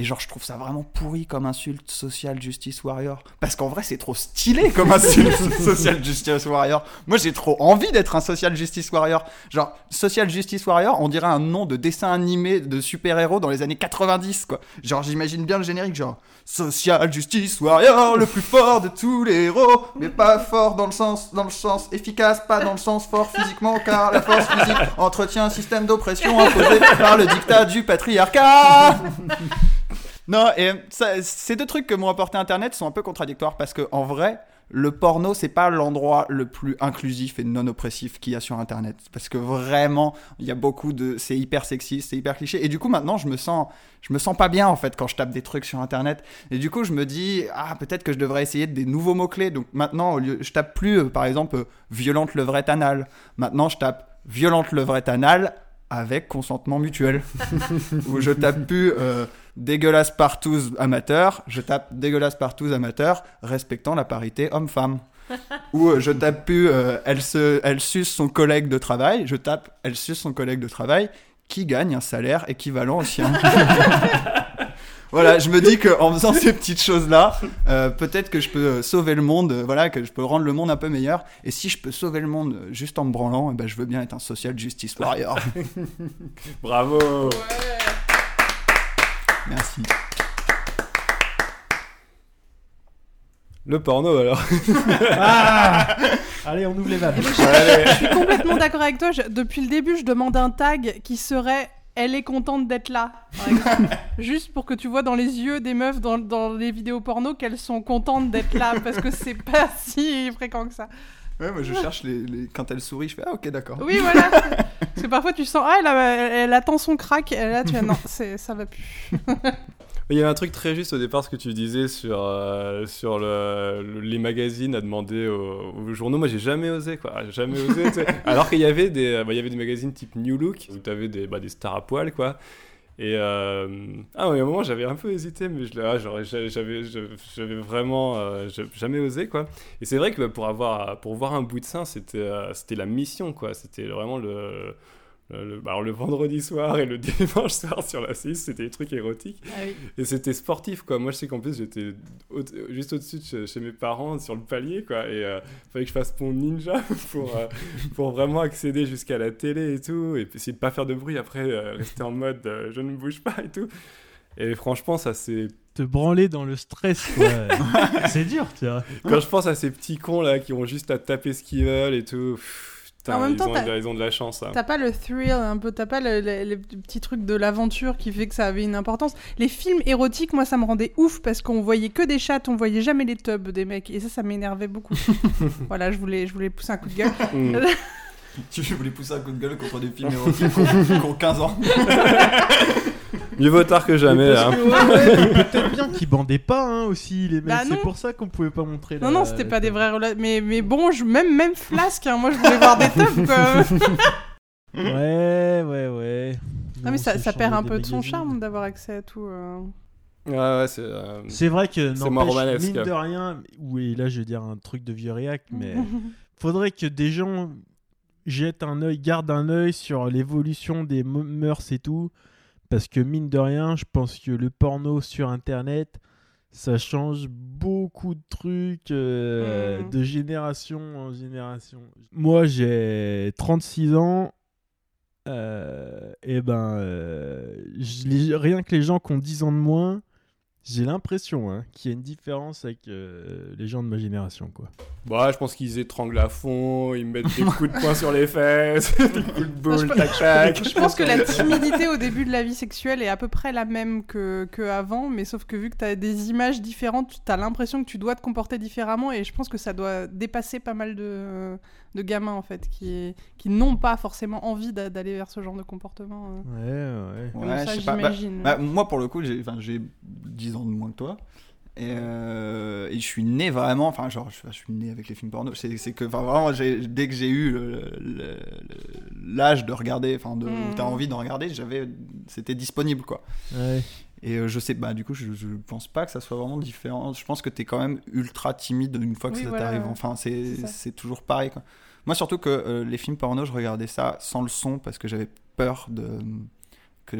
Et genre, je trouve ça vraiment pourri comme insulte social justice warrior. Parce qu'en vrai, c'est trop stylé comme insulte social justice warrior. Moi, j'ai trop envie d'être un social justice warrior. Genre, social justice warrior, on dirait un nom de dessin animé de super-héros dans les années 90, quoi. Genre, j'imagine bien le générique, genre, social justice warrior, le plus fort de tous les héros, mais pas fort dans le sens, dans le sens efficace, pas dans le sens fort physiquement, car la force physique entretient un système d'oppression imposé par le dictat du patriarcat. Non, et ça- ces deux trucs que m'ont apporté Internet sont un peu contradictoires parce que en vrai, le porno c'est pas l'endroit le plus inclusif et non oppressif qu'il y a sur Internet. Parce que vraiment il y a beaucoup de, c'est hyper sexiste, c'est hyper cliché. Et du coup maintenant je me sens, je me sens pas bien en fait quand je tape des trucs sur Internet. Et du coup je me dis ah peut-être que je devrais essayer des nouveaux mots clés donc maintenant au lieu, je tape plus euh, par exemple euh, violente levrette anale, maintenant je tape violente levrette anale avec consentement mutuel. Ou je tape plus euh, dégueulasse partout amateur, je tape dégueulasse partout amateur, respectant la parité homme-femme. Ou euh, je tape plus euh, elle, se, elle suce son collègue de travail, je tape elle suce son collègue de travail qui gagne un salaire équivalent au sien. voilà, je me dis qu'en faisant ces petites choses-là, euh, peut-être que je peux sauver le monde, euh, voilà, que je peux rendre le monde un peu meilleur. Et si je peux sauver le monde juste en me branlant, eh ben, je veux bien être un social justice warrior. Bravo Merci. Le porno alors. Ah Allez, on ouvre les vannes. Eh ben, je, je suis complètement d'accord avec toi. Je- depuis le début, je demande un tag qui serait Elle est contente d'être là. par exemple. Juste pour que tu vois dans les yeux des meufs dans, dans les vidéos porno qu'elles sont contentes d'être là parce que c'est pas si fréquent que ça. Ouais, moi je cherche les, les- quand elle sourit, je fais ah ok d'accord. Oui, voilà. Parce que parfois tu sens, ah, elle, a- elle, elle attend son crack. Et là, tu as, non, c'est- ça va plus. Il y avait un truc très juste au départ, ce que tu disais sur, euh, sur le- le- les magazines à demander aux, aux journaux. Moi, j'ai jamais osé, quoi. J'ai Jamais osé. Alors qu'il y avait des, bah, il y avait des magazines type New Look où tu avais des, bah, des stars à poil, quoi. Et euh... ah oui, à un moment j'avais un peu hésité, mais je, ah, j'avais, vraiment euh, jamais osé quoi. Et c'est vrai que pour avoir, pour voir un bout de sein, c'était, euh, c'était la mission quoi. C'était vraiment le, le, le- bah, alors, le vendredi soir et le dimanche soir sur la 6, c'était des trucs érotiques. Ah oui. Et c'était sportif, quoi. Moi, je sais qu'en plus, j'étais au- juste au-dessus de chez, chez mes parents, sur le palier, quoi. Et il fallait que je fasse mon ninja pour, euh, pour vraiment accéder jusqu'à la télé et tout. Et puis essayer de pas faire de bruit, après, euh, rester en mode euh, je ne bouge pas et tout. Et franchement, ça, c'est. Te branler dans le stress, quoi. c'est dur, tu vois. Quand je pense à ces petits cons, là, qui ont juste à taper ce qu'ils veulent et tout. pff, Putain, En même ils, temps, ont, ils ont de la chance. T'as pas le thrill un peu, t'as pas le, le- le petit truc de l'aventure qui fait que ça avait une importance. Les films érotiques, moi, ça me rendait ouf parce qu'on voyait que des chattes, on voyait jamais les tubs des mecs. Et ça, ça m'énervait beaucoup. voilà, je voulais, je voulais pousser un coup de gueule. Tu voulais pousser un coup de gueule contre des films érotiques qui ont- qui ont 15 ans. Mieux vaut tard que jamais, hein. ouais, peut-être bien qu'ils bandaient pas hein, aussi, les mecs. Bah non. c'est pour ça qu'on pouvait pas montrer. Non, la- non, c'était pas des vraies relations. Mais, mais bon, je, même, même flasque, hein, moi, je voulais voir des quoi. Ouais, ouais, ouais. Non, mais ça, ça perd un peu de son charme d'avoir accès à tout. euh. Ouais, ouais, c'est. euh, C'est vrai que, n'empêche, mine de rien, oui, là je vais dire un truc de vieux réac, mais faudrait que des gens jettent un œil, gardent un œil sur l'évolution des mœurs et tout, parce que mine de rien, je pense que le porno sur internet, ça change beaucoup de trucs euh, Mm. de génération en génération. Moi j'ai 36 ans. euh, et ben, euh, je- rien que les gens qui ont 10 ans de moins, j'ai l'impression hein, qu'il y a une différence avec euh, les gens de ma génération. quoi. Bah, je pense qu'ils étranglent à fond, ils mettent des coups de poing sur les fesses, des coups de boule, je- tac tac. Je pense que la timidité au début de la vie sexuelle est à peu près la même que, que avant, mais sauf que vu que tu as des images différentes, tu as l'impression que tu dois te comporter différemment, et je pense que ça doit dépasser pas mal de, de gamins en fait, qui, qui n'ont pas forcément envie d'a- d'aller vers ce genre de comportement. euh. Ouais, ouais. Ouais, ça, je sais pas. Bah, j'imagine. bah, moi, pour le coup, j'ai enfin, j'ai 10 ans de moins que toi. Et, euh, et je suis né vraiment, enfin, genre, je, je suis né avec les films porno. C'est que, enfin, vraiment, dès que j'ai eu l'âge de regarder, enfin, de, où t'as envie d'en regarder, j'avais, c'était disponible, quoi. Ouais. Et euh, je sais, bah du coup, je, je pense pas que ça soit vraiment différent. Je pense que t'es quand même ultra timide une fois que Oui, ça voilà, t'arrive. Enfin, c'est toujours pareil. Quoi. Moi, surtout que euh, les films porno, je regardais ça sans le son parce que j'avais peur de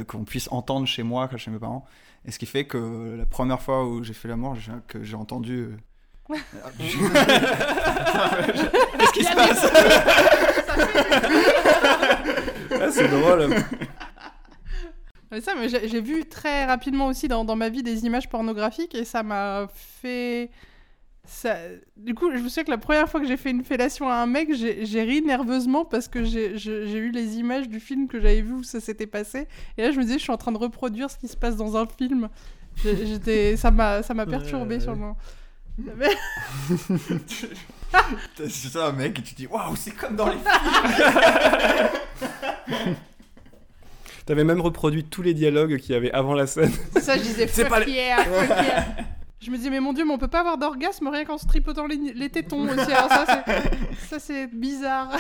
qu'on puisse entendre chez moi, chez mes parents. Et ce qui fait que la première fois où j'ai fait l'amour, que j'ai entendu. euh, Qu'est-ce qui se passe? Ah, c'est drôle. Mais ça, mais j'ai vu très rapidement aussi dans, dans ma vie des images pornographiques et ça m'a fait. Ça... Du coup, je me souviens que la première fois que j'ai fait une fellation à un mec, j'ai ri nerveusement parce que j'ai eu les images du film que j'avais vu où ça s'était passé. Et là, je me disais, je suis en train de reproduire ce qui se passe dans un film. J'étais, ça m'a, ça m'a perturbé Ouais, sur le moment. C'est ça, un mec, et tu dis waouh, c'est comme dans les films. T'avais même reproduit tous les dialogues qu'il y avait avant la scène. Ça, je disais C'est pas. Je me disais, mais mon dieu, mais on peut pas avoir d'orgasme rien qu'en se tripotant les, les tétons aussi. Alors ça, c'est- ça, c'est bizarre.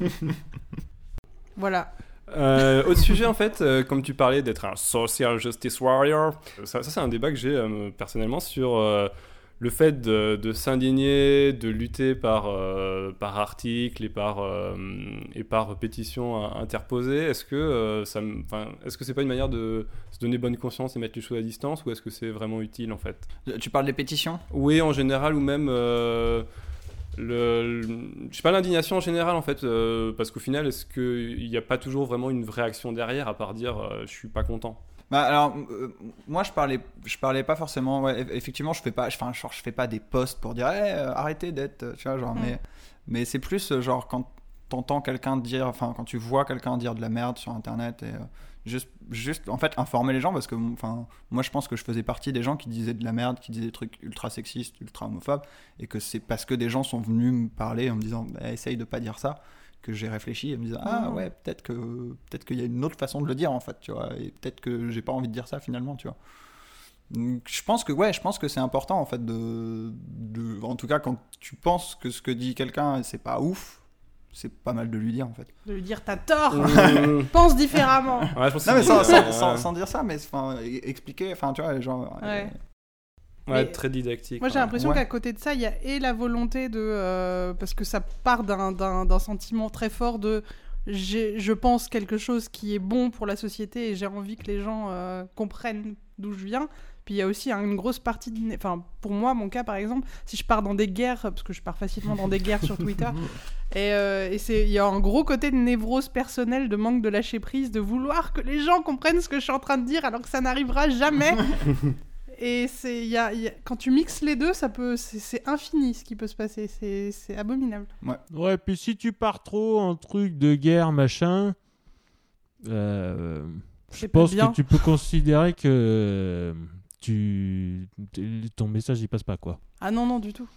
voilà. Euh, autre sujet, en fait, euh, comme tu parlais d'être un social justice warrior, ça, ça, c'est un débat que j'ai euh, personnellement sur euh, le fait de, de s'indigner, de lutter par, euh, par article et par, euh, et par pétition euh, interposée. Est-ce que euh, ça, est-ce que c'est pas une manière de se donner bonne conscience et mettre les choses à distance, ou est-ce que c'est vraiment utile en fait? Tu parles des pétitions? Oui, en général, ou même euh, le, le- je sais pas l'indignation en général en fait, euh, parce qu'au final, est-ce qu'il n'y a pas toujours vraiment une vraie action derrière à part dire euh, je suis pas content? Bah alors euh, moi je parlais je parlais pas forcément ouais, eff- effectivement je fais pas enfin genre je fais pas des posts pour dire Hey, euh, arrêtez d'être tu vois genre Mm. mais mais c'est plus euh, genre quand t'entends quelqu'un dire enfin quand tu vois quelqu'un dire de la merde sur internet et juste juste en fait informer les gens parce que enfin moi je pense que je faisais partie des gens qui disaient de la merde qui disaient des trucs ultra sexistes ultra homophobes et que c'est parce que des gens sont venus me parler en me disant bah, essaye de pas dire ça que j'ai réfléchi et me disant ah Mhm. ouais peut-être que peut-être qu'il y a une autre façon de le dire en fait tu vois et peut-être que j'ai pas envie de dire ça finalement tu vois Donc, je pense que ouais je pense que c'est important en fait de, de en tout cas quand tu penses que ce que dit quelqu'un c'est pas ouf c'est pas mal de lui dire en fait De lui dire, t'as tort, Mmh. pense différemment. Ouais, je pense non que mais c'est- sans, sans, sans- sans dire ça mais enfin e- expliquer enfin tu vois genre Ouais. Ouais, Mais- très didactique. Moi, j'ai l'impression Ouais. qu'à côté de ça, il y a et la volonté de. euh, parce que ça part d'un- sentiment très fort de. j'ai- Je pense quelque chose qui est bon pour la société et j'ai envie que les gens euh, comprennent d'où je viens. Puis il y a aussi hein, une grosse partie. de- Enfin, pour moi, mon cas par exemple, si je pars dans des guerres, parce que je pars facilement dans des guerres sur Twitter, et, euh, et c'est- il y a un gros côté de névrose personnelle, de manque de lâcher prise, de vouloir que les gens comprennent ce que je suis en train de dire alors que ça n'arrivera jamais. Et c'est, il y a, y a- quand tu mixes les deux, ça peut, c'est, c'est infini ce qui peut se passer. C'est, c'est abominable. Ouais, puis si tu pars trop en truc de guerre, machin, euh, je pense que tu peux considérer que euh, tu ton message il passe pas quoi. Ah non, non, du tout.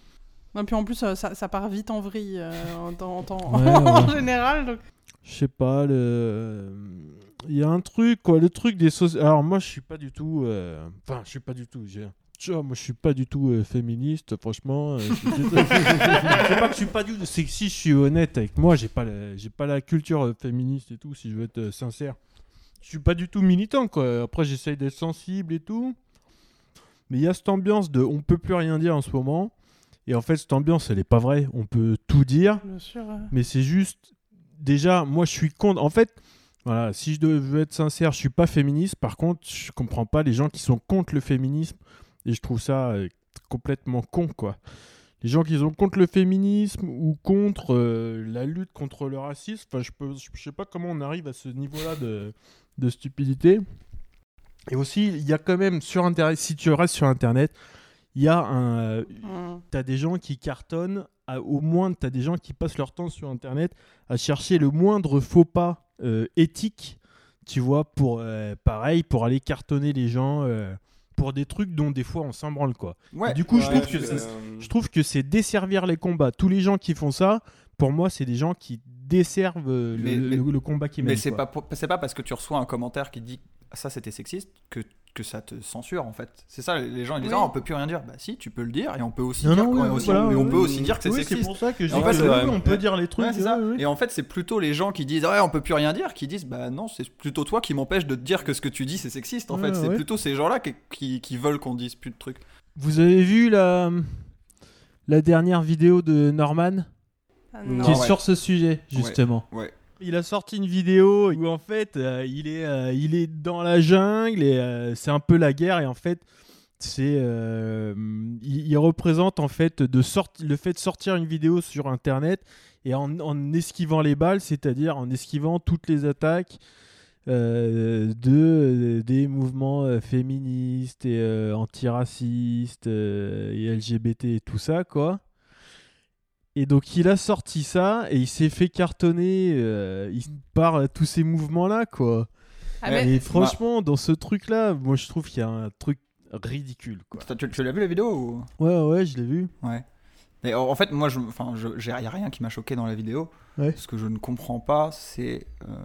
Non, puis en plus, euh, ça, ça part vite en vrille euh, en, temps- en, temps- Ouais, en ouais. général. donc- Je sais pas, le... il y a un truc quoi, le truc des soci- Alors moi je suis pas du tout, euh, enfin je suis pas du tout, j'ai- tu vois, moi je suis pas du tout euh, féministe, franchement. euh, je suis c'est pas que je suis pas du tout, c'est que si je suis honnête avec moi, j'ai pas, la... j'ai pas la culture euh, féministe et tout, si je veux être euh, sincère. Je suis pas du tout militant quoi. Après j'essaye d'être sensible et tout, mais il y a cette ambiance de on peut plus rien dire en ce moment. Et en fait, cette ambiance, elle est pas vraie. On peut tout dire, Bien sûr. euh. mais c'est juste déjà moi je suis contre en fait voilà si je veux être sincère je suis pas féministe. Par contre je comprends pas les gens qui sont contre le féminisme. Et je trouve ça euh, complètement con quoi. Les gens qui sont contre le féminisme ou contre euh, la lutte contre le racisme enfin je peux je sais pas comment on arrive à ce niveau là de, de stupidité. Et aussi il y a quand même sur internet si tu restes sur internet il y a un, euh, Mm. t'as des gens qui cartonnent, à- au moins t'as des gens qui passent leur temps sur internet à chercher le moindre faux pas euh, éthique, tu vois, pour euh, pareil, pour aller cartonner les gens euh, pour des trucs dont des fois on s'en branle quoi. ouais Et du coup, je trouve que c'est, euh, Je trouve que c'est desservir les combats. Tous les gens qui font ça, pour moi, c'est des gens qui desservent le, Mais- le- mais- le combat qu'ils mais mènent. c'est quoi. pas c'est pas parce que tu reçois un commentaire qui dit ça c'était sexiste que que ça te censure en fait. C'est ça, les gens ils disent Oui. ah, on peut plus rien dire. Bah si, tu peux le dire et on peut aussi Non, dire non, qu'on oui, est aussi- voilà, mais on oui, peut aussi oui. dire que c'est Oui, sexiste. c'est pour ça que je En dis fait, que on peut dire les trucs. Ouais, c'est ça. ouais, ouais. Et en fait, c'est plutôt les gens qui disent ouais, on peut plus rien dire qui disent bah non, c'est plutôt toi qui m'empêche de te dire que ce que tu dis c'est sexiste en Ouais, fait. C'est ouais. plutôt ces gens-là qui, qui, qui veulent qu'on dise plus de trucs. Vous avez vu la, la dernière vidéo de Norman? Ah, Non. qui est ouais. sur ce sujet, justement Ouais. Il a sorti une vidéo où en fait euh, il, est, euh, il est dans la jungle et euh, c'est un peu la guerre et en fait c'est il, représente en fait de le fait de sortir une vidéo sur internet et en, esquivant les balles, c'est-à-dire en esquivant toutes les attaques de des mouvements féministes et antiracistes et LGBT et tout ça quoi. Et donc il a sorti ça et il s'est fait cartonner euh, il, par euh, tous ces mouvements-là, quoi. Ah, mais- Et franchement, dans ce truc-là, moi je trouve qu'il y a un truc ridicule, quoi. Tu, tu l'as vu la vidéo ou... Ouais, ouais, je l'ai vu. Ouais. Mais en fait, moi, je, enfin, je, j'ai- y a rien qui m'a choqué dans la vidéo. Ouais. Ce que je ne comprends pas, c'est, euh,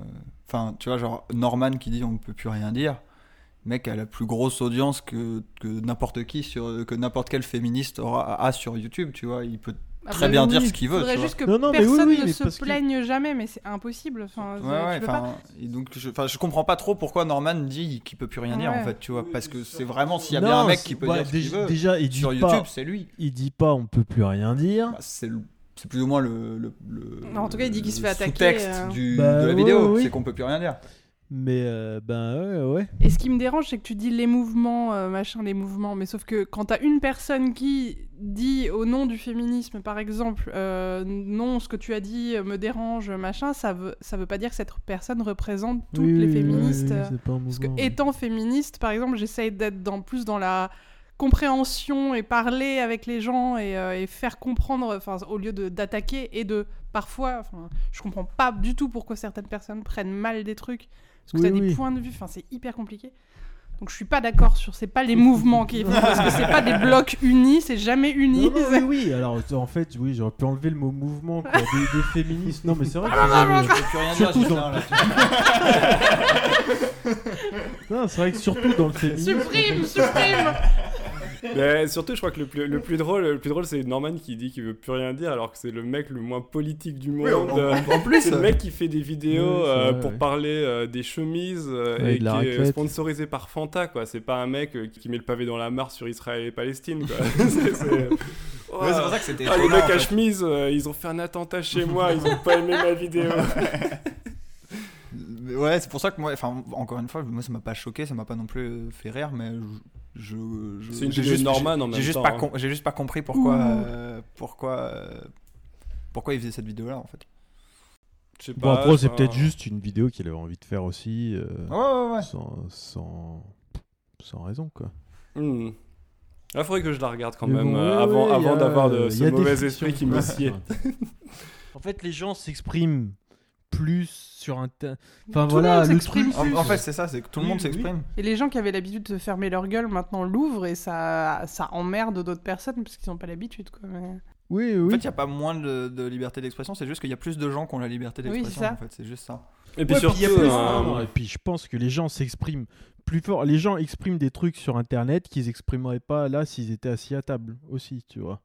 enfin, tu vois, genre Norman qui dit on ne peut plus rien dire. Le Mec a la plus grosse audience que, que n'importe qui sur, que n'importe quel féministe aura a sur YouTube. Tu vois, il peut Ah très bah bien oui, dire ce qu'il veut. Faudrait juste que Non, non, mais oui, personne oui, ne se que- plaigne jamais, mais c'est impossible. Enfin. Ouais, ouais, pas. et donc, je, enfin, je comprends pas trop pourquoi Norman dit qu'il peut plus rien dire en fait, tu vois, parce que c'est vraiment s'il y a Non, bien un mec qui peut ouais, dire ce qu'il veut déjà, il dit sur pas, YouTube, c'est lui. il dit pas, on peut plus rien dire. Bah, c'est le- c'est plus ou moins le, le, le- Non, en tout cas, il dit qu'il se fait attaquer, euh. du- Bah, de la ouais, vidéo, oui. c'est qu'on peut plus rien dire. Mais euh, ben ouais, ouais. Et ce qui me dérange, c'est que tu dis les mouvements, euh, machin, les mouvements, mais sauf que quand t'as une personne qui dit au nom du féminisme, par exemple, euh, non, ce que tu as dit euh, me dérange, machin, ça veut, ça veut pas dire que cette personne représente toutes Oui, les féministes. oui, oui, euh, c'est pas un Parce que ouais. étant féministe, par exemple, j'essaye d'être dans, plus dans la compréhension et parler avec les gens et, euh, et faire comprendre, enfin, au lieu d'attaquer et de parfois, je comprends pas du tout pourquoi certaines personnes prennent mal des trucs, parce que Oui, t'as des points de vue, enfin, c'est hyper compliqué. Donc je suis pas d'accord sur, c'est pas les mouvements qui font, parce que c'est pas des blocs unis, c'est jamais uni. Non, non, oui, oui, alors en fait, oui, j'aurais pu enlever le mot mouvement, quoi, des, des féministes. Non, mais c'est vrai que Ah, c'est- Je peux plus rien dire, Surtout Gislain, dans- non, c'est vrai que surtout dans le féminisme. supprime, supprime Mais surtout, je crois que le plus, le plus drôle, le plus drôle, c'est Norman qui dit qu'il veut plus rien dire, alors que c'est le mec le moins politique du monde. Oui, en, Euh, en- en plus, c'est le mec qui fait des vidéos Oui, euh, vrai, pour ouais. parler euh, des chemises euh, Ouais, et de qui est sponsorisé par Fanta, quoi. C'est pas un mec euh, qui met le pavé dans la mare sur Israël et Palestine, quoi. c'est, c'est- Ouais, c'est pour ça que c'était Ah, les mecs en à chemise, euh, ils ont fait un attentat chez moi, ils ont pas aimé ma vidéo. Ouais, c'est pour ça que moi, enfin, encore une fois, moi ça m'a pas choqué, ça m'a pas non plus fait rire, mais je. Je, je- C'est une j'ai juste- Norman en j'ai même juste temps, Pas hein. j'ai juste pas compris pourquoi. Euh, pourquoi. euh, pourquoi il faisait cette vidéo là en fait. Bon, pas, après, c'est peut-être juste une vidéo qu'il avait envie de faire aussi, euh, Ouais, ouais, ouais. sans, sans, sans raison, quoi. Hmm. Il faudrait que je la regarde quand Mais même bon, euh, ouais, avant, ouais, avant y a- d'avoir de y ce a des mauvais esprit qui me sied. En fait, les gens s'expriment plus sur un. Enfin Tout le voilà, monde le s'exprime truc. En, en fait, c'est ça, c'est que tout le Oui, monde oui. s'exprime. Et les gens qui avaient l'habitude de fermer leur gueule maintenant l'ouvrent et ça, ça emmerde d'autres personnes parce qu'ils n'ont pas l'habitude. Quoi. mais- Oui, En oui. fait, il n'y a pas moins de, de liberté d'expression, c'est juste qu'il y a plus de gens qui ont la liberté Oui, d'expression. c'est ça. en fait, c'est juste ça. Et puis Ouais, surtout, puis il y a plus- euh, et puis je pense que les gens s'expriment plus fort. Les gens expriment des trucs sur Internet qu'ils exprimeraient pas là s'ils étaient assis à table aussi, tu vois.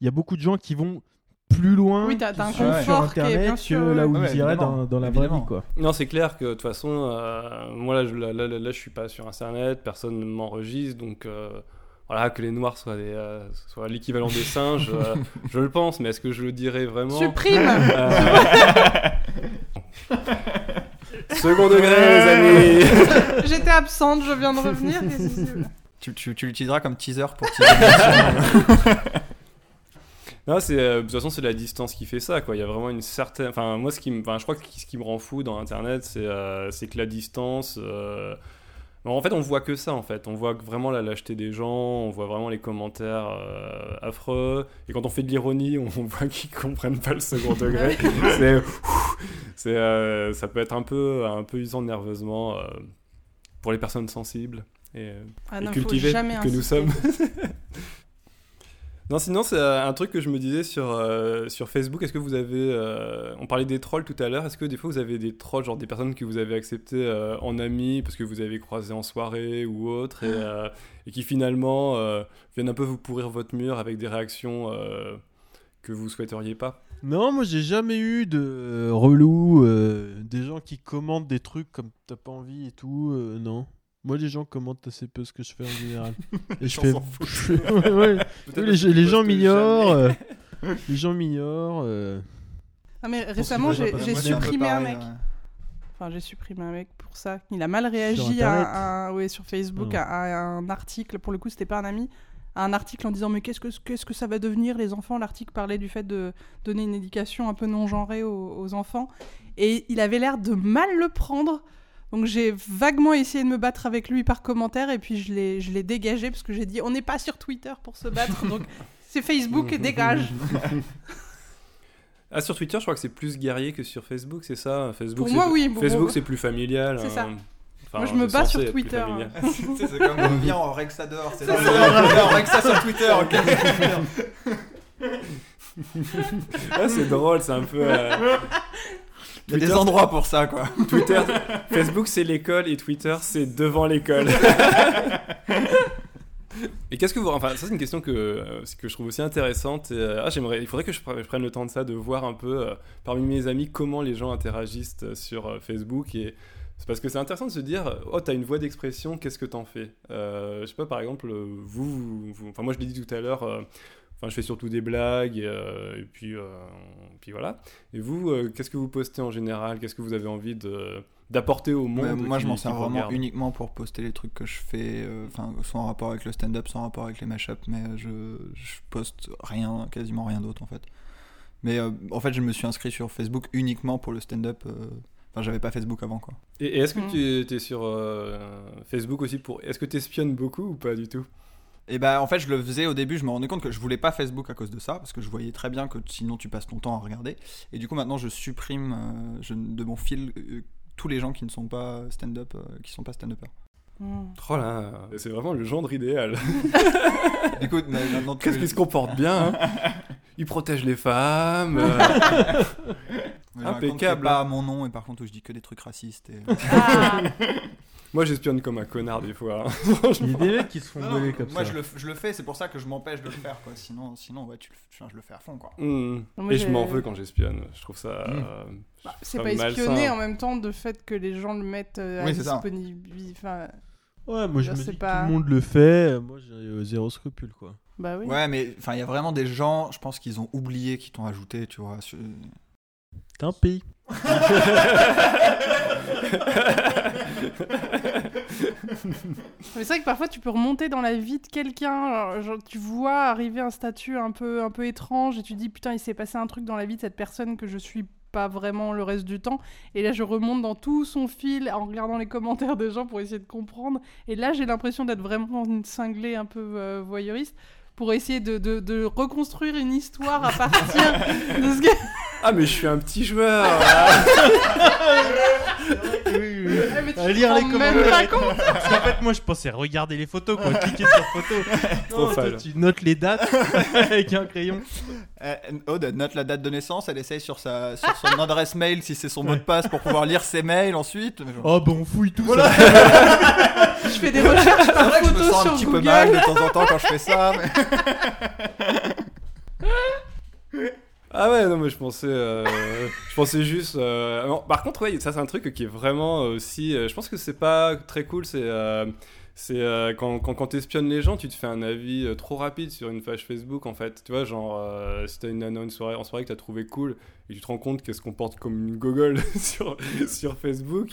Il y a beaucoup de gens qui vont plus loin Oui, t'as- t'as un qui sont sur confort qui est bien Internet sûr, que là où ouais. ils iraient dans, dans la vraie vie, quoi. Non, c'est clair que de toute façon, euh, moi là je, là, là, là, je suis pas sur internet, personne ne m'enregistre, donc euh, voilà, que les noirs soient, des, euh, soient l'équivalent des singes, euh, je le pense, mais est-ce que je le dirais vraiment? Supprime Euh, Second degré, les amis J'étais absente, je viens de revenir. Tu, tu, tu l'utiliseras comme teaser pour teaser. Non, c'est euh, de toute façon c'est la distance qui fait ça quoi. Il y a vraiment une certaine. Enfin moi ce qui me, enfin je crois que ce qui me rend fou dans Internet c'est euh, c'est que la distance. euh, bon, en fait on voit que ça en fait. On voit vraiment la lâcheté des gens. On voit vraiment les commentaires affreux. Et quand on fait de l'ironie on, on voit qu'ils comprennent pas le second degré. c'est c'est ça peut être un peu un peu usant nerveusement pour les personnes sensibles et, Ah et non, faut cultivées que nous sommes. Non, sinon, c'est euh, un truc que je me disais sur, euh, sur Facebook. Est-ce que vous avez. euh, on parlait des trolls tout à l'heure. Est-ce que des fois vous avez des trolls, genre des personnes que vous avez acceptées euh, en amis parce que vous avez croisé en soirée ou autre et, et qui finalement viennent un peu vous pourrir votre mur avec des réactions que vous souhaiteriez pas? Non, moi j'ai jamais eu de relou, des gens qui commentent des trucs comme t'as pas envie et tout, non. Moi les gens commentent assez peu ce que je fais en général. Et je fais. ouais, ouais. Oui, les, les gens m'ignorent. euh, les gens m'ignorent. euh. Ah, mais récemment, j'ai supprimé un mec. ouais. Enfin, j'ai supprimé un mec pour ça. Il a mal réagi à, ouais, sur Facebook Ah. à, à un article. Pour le coup, c'était pas un ami. À un article en disant mais qu'est-ce que qu'est-ce que ça va devenir les enfants? L'article parlait du fait de donner une éducation un peu non genrée aux, aux enfants et il avait l'air de mal le prendre. Donc j'ai vaguement essayé de me battre avec lui par commentaire et puis je l'ai je l'ai dégagé parce que j'ai dit on n'est pas sur Twitter pour se battre donc c'est Facebook dégage. Ah, sur Twitter, je crois que c'est plus guerrier que sur Facebook, c'est ça? Facebook, Pour c'est- moi, oui, Facebook, c'est plus familial. C'est ça. hein. Enfin, Moi, je me bats sur Twitter. sais, c'est comme on vient en Rexador. C'est C'est dans le- on Rexa sur Twitter. ok. Ah, c'est drôle, c'est un peu. euh, Il y a des endroits pour ça, quoi. Twitter, Facebook c'est l'école et Twitter c'est devant l'école. et qu'est-ce que vous, enfin ça c'est une question que euh, que je trouve aussi intéressante. Et, euh, ah j'aimerais, il faudrait que je, pre- je prenne le temps de ça, de voir un peu euh, parmi mes amis comment les gens interagissent sur euh, Facebook et c'est parce que c'est intéressant de se dire oh t'as une voix d'expression, qu'est-ce que t'en fais? Euh, Je sais pas par exemple vous, vous- vous- enfin moi je l'ai dit tout à l'heure. Euh, Enfin, je fais surtout des blagues, et, euh, et puis, euh, puis voilà. Et vous, euh, qu'est-ce que vous postez en général? Qu'est-ce que vous avez envie de, d'apporter au monde Ouais, moi, qui- je m'en sers vraiment regarde? uniquement pour poster les trucs que je fais, euh, enfin, en rapport avec le stand-up, en rapport avec les mashups, mais je, je poste rien, quasiment rien d'autre en fait. Mais euh, en fait, je me suis inscrit sur Facebook uniquement pour le stand-up. euh, Enfin, j'avais pas Facebook avant quoi. Et, et est-ce que Mm. tu es sur euh, Facebook aussi pour. Est-ce que tu espionnes beaucoup ou pas du tout? Et bah, en fait, je le faisais au début, je me rendais compte que je voulais pas Facebook à cause de ça, parce que je voyais très bien que sinon tu passes ton temps à regarder. Et du coup, maintenant, je supprime euh, je- de mon fil euh, tous les gens qui ne sont pas stand-up, euh, qui sont pas stand-uppers. Hmm. Oh là, c'est vraiment le gendre idéal. Du coup, mais maintenant, Qu'est-ce qu'il se comporte bien hein? Il protège les femmes. euh, Impeccable. pas à mon nom et par contre où je dis que des trucs racistes. Et... Ah. Moi, j'espionne comme un connard des fois. hein. Il y a des mecs qui se font Non, voler comme moi ça. je le, je le fais, c'est pour ça que je m'empêche de le faire quoi. Sinon, sinon ouais, tu je le fais à fond quoi. Mm. Moi, Et je m'en veux quand j'espionne. Je trouve ça. Mm. euh, Bah, c'est pas malsain. espionner en même temps de fait que les gens le mettent euh, à Oui, c'est ça. disponibilité. Enfin, Ouais, moi je Je me sais dis pas. que tout le monde le fait, euh, moi j'ai euh, zéro scrupule quoi. bah oui. Ouais, mais enfin il y a vraiment des gens, je pense qu'ils ont oublié qu'ils t'ont ajouté, tu vois. sur- Tant pis. Mais c'est vrai que parfois tu peux remonter dans la vie de quelqu'un, genre, tu vois arriver un statut un peu, un peu étrange et tu dis putain il s'est passé un truc dans la vie de cette personne que je suis pas vraiment le reste du temps. Et là je remonte dans tout son fil en regardant les commentaires des gens pour essayer de comprendre. Et là j'ai l'impression d'être vraiment une cinglée un peu euh, voyeuriste pour essayer de, de- de reconstruire une histoire à partir de ce que... Ah, mais je suis un petit joueur. Ah, lire les même commentaires. pas compte. Parce qu'en fait, moi je pensais regarder les photos, quoi, cliquer sur photo. Trop Non, toi, tu notes les dates avec un crayon. Euh, Aude note la date de naissance, elle essaye sur, sa, sur son adresse mail si c'est son mot de passe pour pouvoir lire ses mails ensuite. Oh, bah on fouille tout Voilà. ça. Je fais des recherches par vrai que je me sens un sur petit Google. peu mal de temps en temps quand je fais ça. mais- Ah ouais, non, mais je pensais, euh, je pensais juste. euh, par contre, ouais, ça c'est un truc qui est vraiment aussi. euh, je pense que c'est pas très cool. C'est, c'est quand, quand, quand t'espionnes les gens, tu te fais un avis trop rapide sur une page Facebook en fait. Tu vois, genre, si t'as une nana une soirée, en soirée que t'as trouvé cool et tu te rends compte qu'elle se comporte comme une gogole sur, sur Facebook,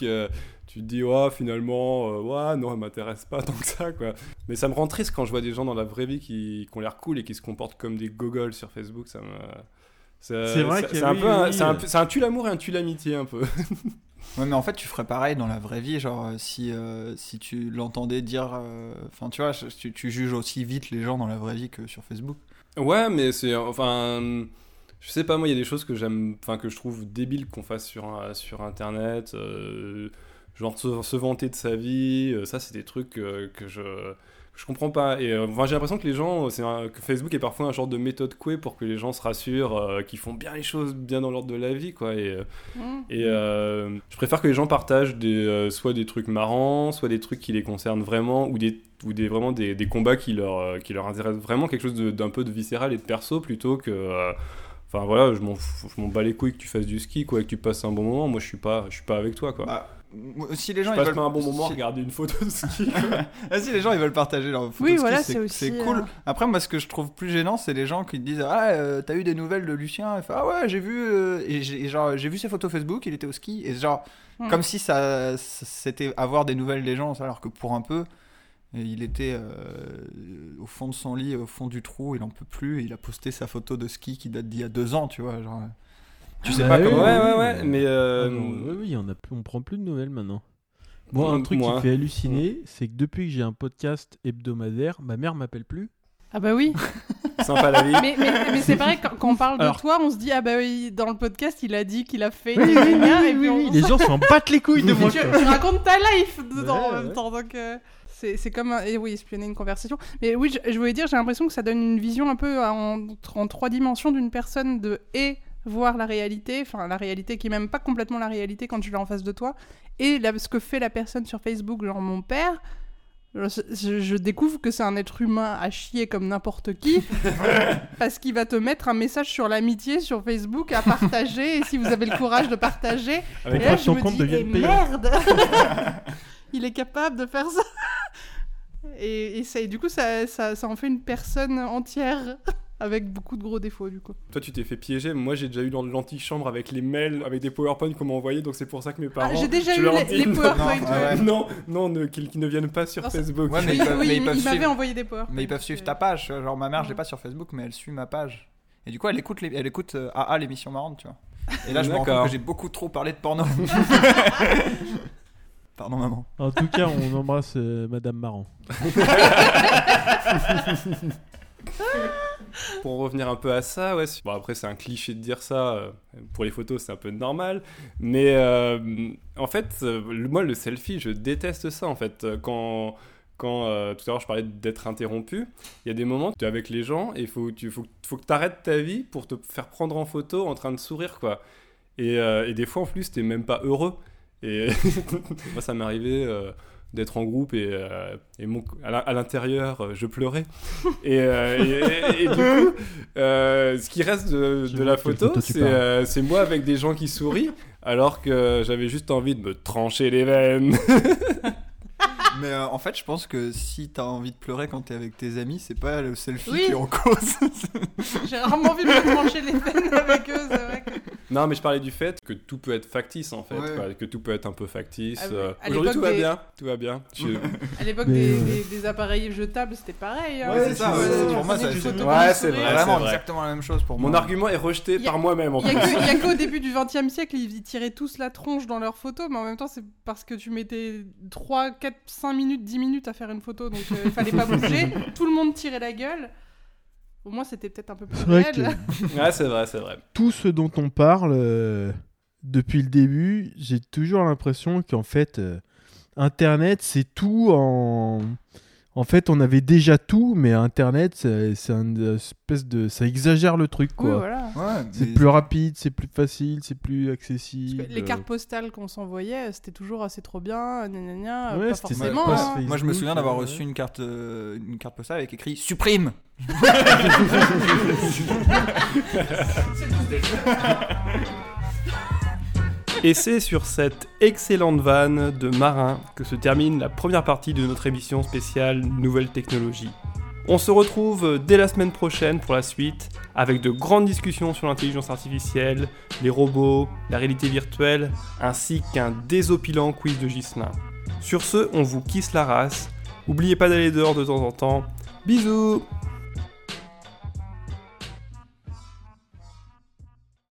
tu te dis, ouais, finalement, ouais, non, elle m'intéresse pas tant que ça, quoi. Mais ça me rend triste quand je vois des gens dans la vraie vie qui, qui ont l'air cool et qui se comportent comme des gogoles sur Facebook. Ça me. C'est vrai c'est- que c'est un oui, peu un- oui, c'est un, tue l'amour et un tue l'amitié un peu. Ouais, mais en fait, tu ferais pareil dans la vraie vie. Genre, euh, si, euh, si tu l'entendais dire. euh, Enfin, tu vois, tu, tu juges aussi vite les gens dans la vraie vie que sur Facebook. ouais, mais c'est enfin, je sais pas moi, il y a des choses que j'aime, enfin que je trouve débiles qu'on fasse sur sur internet, euh, genre se, se vanter de sa vie. ça, c'est des trucs que je Je comprends pas. Et euh, enfin, j'ai l'impression que les gens, c'est un- que Facebook est parfois un genre de méthode couée pour que les gens se rassurent, euh, qu'ils font bien les choses bien dans l'ordre de la vie, quoi. Et, euh, Mm. et euh, je préfère que les gens partagent des, euh, soit des trucs marrants, soit des trucs qui les concernent vraiment, ou des, ou des vraiment des, des combats qui leur, euh, qui leur intéressent vraiment, quelque chose d'un peu de viscéral et de perso plutôt que. euh, Enfin voilà, je m'en fous- je m'en bats les couilles que tu fasses du ski, quoi, et que tu passes un bon moment. Moi, je suis pas, je suis pas avec toi, quoi. Bah, si les gens je ils veulent un bon moment à si- regarder une photo de ski. Ah, si les gens ils veulent partager leur photo Oui, de ski, voilà, c'est cool. euh, Après, moi, ce que je trouve plus gênant, c'est les gens qui te disent Ah, euh, t'as eu des nouvelles de Lucien? Fait, Ah ouais, j'ai vu, euh, et j'ai et genre, j'ai vu ses photos Facebook, il était au ski. Et genre, Hmm. comme si ça c'était avoir des nouvelles des gens, alors que pour un peu, il était euh, au fond de son lit, au fond du trou, il en peut plus. Et il a posté sa photo de ski qui date d'il y a deux ans, tu vois. Genre, tu sais Ah pas oui, comment. ouais, ouais, ouais, mais. euh, Ah non, oui, oui, on, a, on prend plus de nouvelles maintenant. Moi, un Mm, truc qui moi. me fait halluciner, c'est que depuis que j'ai un podcast hebdomadaire, ma mère m'appelle plus. Ah bah oui. Sympa la vie. mais mais, mais c'est pareil, quand, quand on parle Alors- de toi, on se dit, ah bah oui, dans le podcast, il a dit qu'il a fait. Oui, gna, oui, oui, et puis oui, on- Les gens s'en battent les couilles de moi. tu, tu racontes ta life dedans Ouais, en même ouais. temps, donc euh, c'est c'est comme un- et oui espionner une conversation. Mais oui, je, je voulais dire, j'ai l'impression que ça donne une vision un peu en, en trois dimensions d'une personne de et voir la réalité, enfin la réalité qui est même pas complètement la réalité quand tu l'as en face de toi, et ce que fait la personne sur Facebook, genre mon père. Je, découvre que c'est un être humain à chier comme n'importe qui, parce qu'il va te mettre un message sur l'amitié sur Facebook à partager, et si vous avez le courage de partager, Avec et là, je me compte dis, eh, merde Il est capable de faire ça. Et, et ça, et du coup, ça, ça, ça en fait une personne entière, avec beaucoup de gros défauts, du coup. Toi, tu t'es fait piéger. Moi, j'ai déjà eu dans l'antichambre avec les mails, avec des PowerPoint qu'on m'a envoyés, donc c'est pour ça que mes parents. Ah, j'ai déjà eu les, les non. PowerPoint. Non, ouais. Non, non, ne- qu'ils ne viennent pas sur Non, Facebook. Ouais, mais ils peuvent- oui, mais ils suivre. envoyé des PowerPoint. Mais ils peuvent suivre ta page. Genre, ma mère, je l'ai pas sur Facebook, mais elle suit ma page. Et du coup, elle écoute, les... elle écoute euh, AA, l'émission marrante, tu vois. Et là, je me rends compte que j'ai beaucoup trop parlé de porno. Pardon, maman. En tout cas, on embrasse euh, Madame Marant. Pour en revenir un peu à ça, ouais. Bon, après, c'est un cliché de dire ça. euh, Pour les photos, c'est un peu normal. Mais euh, en fait, euh, moi, le selfie, je déteste ça. En fait, quand. Quand tout à l'heure je parlais d'être interrompu, il y a des moments tu es avec les gens et il faut, faut, faut que tu arrêtes ta vie pour te faire prendre en photo en train de sourire quoi. Et, des fois en plus t'es même pas heureux. Et moi ça m'est arrivé d'être en groupe et, euh, et mon, à l'in- à l'intérieur euh, je pleurais. Et, euh, et- et- et du coup, euh, ce qui reste de, de la photo, c'est euh, moi avec des gens qui sourient alors que j'avais juste envie de me trancher les veines. Mais euh, en fait, je pense que si t'as envie de pleurer quand t'es avec tes amis, c'est pas le selfie Oui. qui est en cause. J'ai rarement envie de me trancher les veines avec eux, c'est vrai que... Non, mais je parlais du fait que tout peut être factice en fait, Ouais. quoi, que tout peut être un peu factice. Ah, euh, à Aujourd'hui, l'époque tout va bien, tout va bien. Je- À l'époque des, euh, des- des appareils jetables, c'était pareil. hein. Ouais, c'est ça, pour moi, c'est- Vraiment vrai. exactement la même chose pour Mon moi. argument est rejeté a- par moi-même en Il y plus. a qu'au début du XXe siècle, ils tiraient tous la tronche dans leurs photos, mais en même temps, c'est parce que tu mettais 3, 4, 5 minutes, 10 minutes à faire une photo, donc euh, il fallait pas bouger. Tout le monde tirait la gueule. Au moins, c'était peut-être un peu plus C'est vrai que réel. Ouais, c'est vrai, c'est vrai. tout ce dont on parle euh, depuis le début, j'ai toujours l'impression qu'en fait, euh, Internet, c'est tout en. En fait, on avait déjà tout, mais Internet, c'est une espèce de. Ça exagère le truc, Oui, quoi. voilà. Ouais, C'est plus rapide, c'est plus facile, c'est plus accessible. les cartes postales qu'on s'envoyait, c'était toujours assez trop bien, gna gna gna, Ouais, pas forcément. pas- hein. Moi, je me souviens d'avoir ouais. reçu une carte, euh, une carte postale avec écrit supprime. Et c'est sur cette excellente vanne de Marin que se termine la première partie de notre émission spéciale Nouvelles technologies. On se retrouve dès la semaine prochaine pour la suite avec de grandes discussions sur l'intelligence artificielle, les robots, la réalité virtuelle, ainsi qu'un désopilant quiz de Gislin. Sur ce, on vous kiss la race. N'oubliez pas d'aller dehors de temps en temps. Bisous